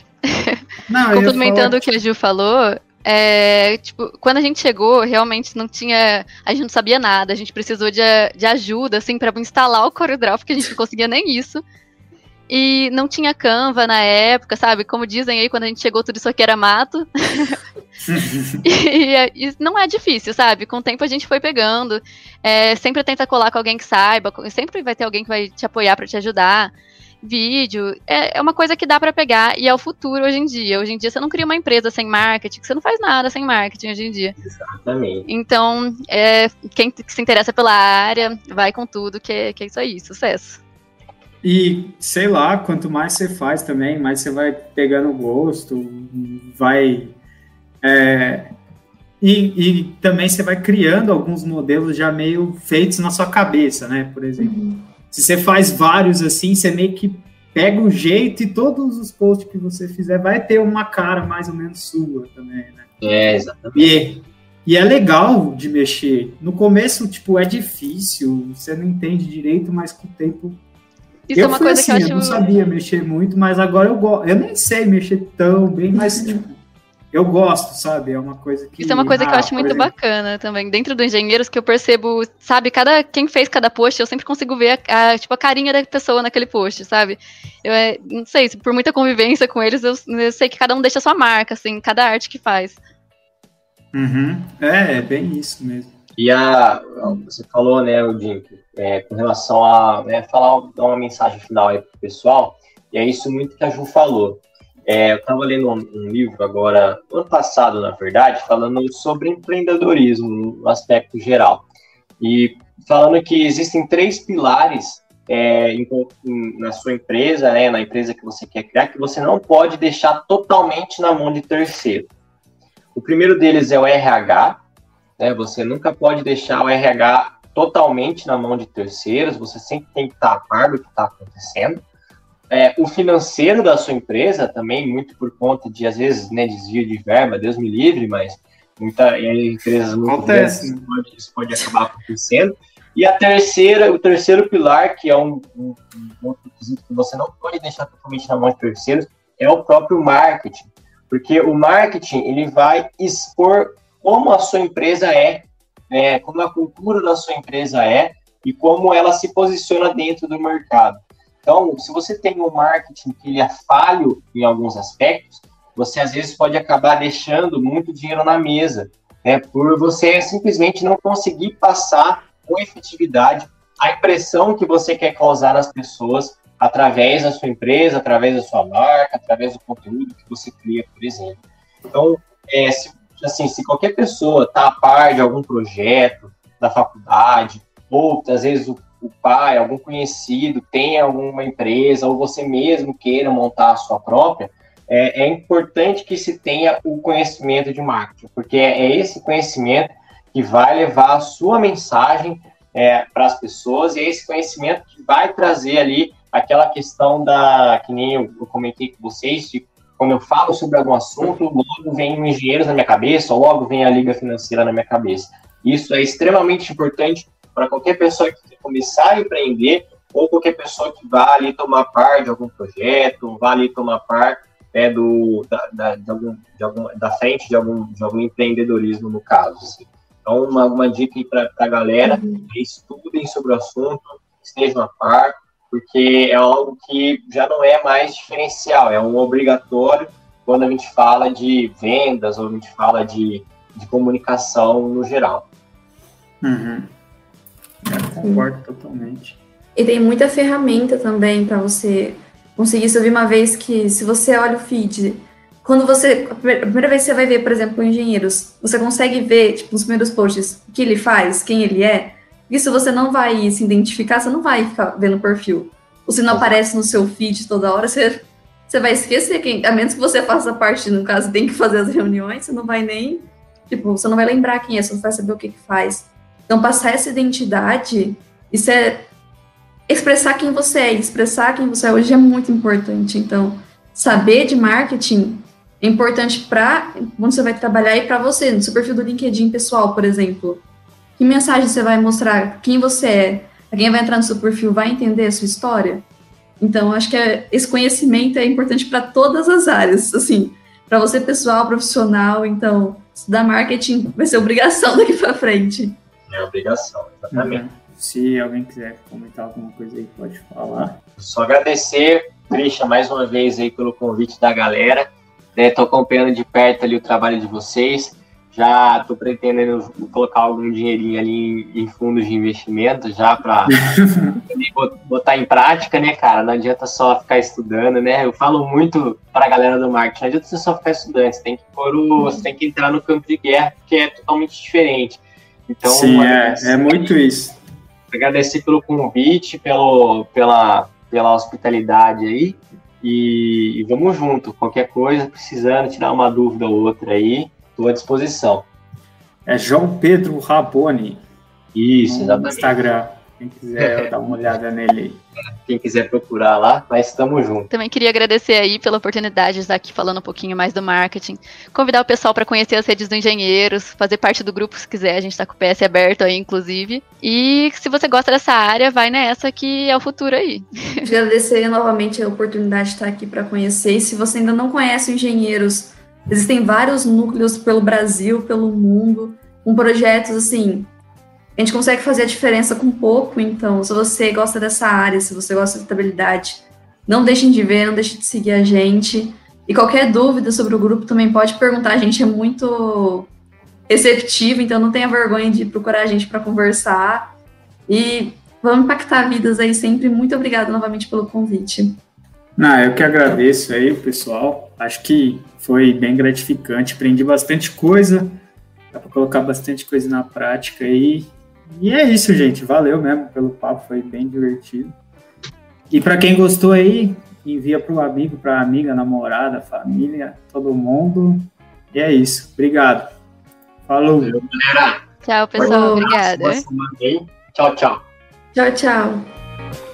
Não, Complementando o que a Ju falou, é, tipo, quando a gente chegou, realmente não tinha. A gente não sabia nada, a gente precisou de, de ajuda, assim, para instalar o CorelDRAW, porque a gente não conseguia nem isso. E não tinha Canva na época, sabe? Como dizem aí, quando a gente chegou, tudo isso aqui era mato. e, e, não é difícil, sabe? Com o tempo a gente foi pegando. É, sempre tenta colar com alguém que saiba, sempre vai ter alguém que vai te apoiar para te ajudar vídeo. É, é uma coisa que dá para pegar e é o futuro hoje em dia. Hoje em dia você não cria uma empresa sem marketing, você não faz nada sem marketing hoje em dia. Exatamente. Então, é, quem se interessa pela área, vai com tudo, que, que é isso aí, sucesso. E sei lá, quanto mais você faz também, mais você vai pegando gosto, vai. É, e, e, também você vai criando alguns modelos já meio feitos na sua cabeça, né? Por exemplo. Uhum. Se você faz vários assim, você meio que pega o jeito e todos os posts que você fizer vai ter uma cara mais ou menos sua também, né? É, exatamente. E, e é legal de mexer. No começo, tipo, é difícil, você não entende direito, mas com o tempo. Isso eu é uma coisa assim, que eu acho. Eu não sabia mexer muito, mas agora eu gosto. Eu nem sei mexer tão bem, mas tipo, eu gosto, sabe? É uma coisa que. Isso é uma coisa ah, que eu ah, acho muito exemplo. bacana também. Dentro do Engenheiros, que eu percebo, sabe, cada quem fez cada post, eu sempre consigo ver a, a tipo, a carinha da pessoa naquele post, sabe? Eu é, não sei, por muita convivência com eles, eu, eu, sei que cada um deixa a sua marca, assim, cada arte que faz. Uhum. É, é bem isso mesmo. E a, você falou, né, o é, com relação a né, falar, dar uma mensagem final aí pro pessoal, e é isso muito que a Ju falou. É, eu estava lendo um, um, livro agora, ano passado, na verdade, falando sobre empreendedorismo no aspecto geral. E falando que existem três pilares é, em, em, na sua empresa, né, na empresa que você quer criar, que você não pode deixar totalmente na mão de terceiro. O primeiro deles é o RH, né, você nunca pode deixar o RH totalmente na mão de terceiros, você sempre tem que estar a par do que está acontecendo é, o financeiro da sua empresa também, muito por conta de, às vezes, né, desvio de verba, Deus me livre, mas muita, empresas muito Acontece. grandes, pode, isso pode acabar acontecendo. E a terceira, o terceiro pilar, que é um, um, um outro quesito que você não pode deixar totalmente na mão de terceiros, é o próprio marketing. Porque o marketing, ele vai expor como a sua empresa é, é como a cultura da sua empresa é, e como ela se posiciona dentro do mercado. Então, se você tem um marketing que ele é falho em alguns aspectos, você às vezes pode acabar deixando muito dinheiro na mesa, né, por você simplesmente não conseguir passar com efetividade a impressão que você quer causar nas pessoas através da sua empresa, através da sua marca, através do conteúdo que você cria, por exemplo. Então, é, se, assim, se qualquer pessoa está a par de algum projeto da faculdade, ou às vezes o o pai, algum conhecido tem alguma empresa ou você mesmo queira montar a sua própria, é, é importante que se tenha o conhecimento de marketing, porque é, é esse conhecimento que vai levar a sua mensagem é, para as pessoas e é esse conhecimento que vai trazer ali aquela questão da, que nem eu, eu comentei com vocês, de quando eu falo sobre algum assunto, logo vem o engenheiro na minha cabeça, ou logo vem a liga financeira na minha cabeça. Isso é extremamente importante para qualquer pessoa que quer começar a empreender ou qualquer pessoa que vá ali tomar parte de algum projeto, vá ali tomar parte né, do, da, da, de algum, de algum, da frente de algum, de algum empreendedorismo, no caso. Assim. Então, uma, uma dica para a galera, uhum. estudem sobre o assunto, estejam a par, porque é algo que já não é mais diferencial, é um obrigatório quando a gente fala de vendas ou a gente fala de, de comunicação no geral. Uhum. Eu concordo totalmente. E tem muita ferramenta também para você conseguir isso. Eu vi uma vez que se você olha o feed, quando você. A primeira vez que você vai ver, por exemplo, engenheiros, você consegue ver, tipo, nos primeiros posts, o que ele faz, quem ele é. Isso você não vai se identificar, você não vai ficar vendo o perfil. Ou se não aparece no seu feed toda hora, você, você vai esquecer quem. A menos que você faça parte, no caso, tem que fazer as reuniões, você não vai nem. Tipo, você não vai lembrar quem é, você não vai saber o que, que faz. Então, passar essa identidade, isso é expressar quem você é, expressar quem você é hoje é muito importante. Então, saber de marketing é importante para quando você vai trabalhar e para você, no seu perfil do LinkedIn pessoal, por exemplo. Que mensagem você vai mostrar? Quem você é? Quem vai entrar no seu perfil vai entender a sua história? Então, acho que é, esse conhecimento é importante para todas as áreas, assim, para você pessoal, profissional. Então, estudar marketing vai ser obrigação daqui para frente. É obrigação, exatamente. Uhum. Se alguém quiser comentar alguma coisa aí, pode falar. Só agradecer, Christian, mais uma vez aí pelo convite da galera. Estou né, acompanhando de perto ali o trabalho de vocês. Já estou pretendendo colocar algum dinheirinho ali em, fundos de investimento já para botar em prática, né, cara? Não adianta só ficar estudando, né? Eu falo muito para a galera do marketing, não adianta você só ficar estudando, você tem que pôr o, você tem que entrar no campo de guerra, que é totalmente diferente. Então, Sim, é, é muito isso. Agradecer pelo convite, pelo, pela, pela hospitalidade aí. E, e, vamos junto. Qualquer coisa, precisando tirar uma dúvida ou outra aí, estou à disposição. É João Pedro Raboni. Isso, exatamente. No Instagram. Quem quiser dar uma olhada nele. Quem quiser procurar lá, mas estamos juntos. Também queria agradecer aí pela oportunidade de estar aqui falando um pouquinho mais do marketing. Convidar o pessoal para conhecer as redes do Engenheiros, fazer parte do grupo se quiser, a gente está com o PS aberto aí, inclusive. E se você gosta dessa área, vai nessa que é o futuro aí. Agradecer novamente a oportunidade de estar aqui para conhecer. E se você ainda não conhece o Engenheiros, existem vários núcleos pelo Brasil, pelo mundo, com projetos assim a gente consegue fazer a diferença com pouco. Então, se você gosta dessa área, se você gosta de estabilidade, não deixem de ver, não deixem de seguir a gente. E qualquer dúvida sobre o grupo também pode perguntar. A gente é muito receptivo, então não tenha vergonha de procurar a gente para conversar. E vamos impactar vidas aí sempre. Muito obrigada novamente pelo convite. Não, eu que agradeço aí, pessoal. Acho que foi bem gratificante. Aprendi bastante coisa. Dá para colocar bastante coisa na prática aí. E é isso, gente. Valeu mesmo pelo papo, foi bem divertido. E para quem gostou aí, envia para o amigo, para a amiga, namorada, família, todo mundo. E é isso. Obrigado. Falou. Valeu, Tchau, pessoal. Obrigada. Tchau, tchau. Tchau, tchau.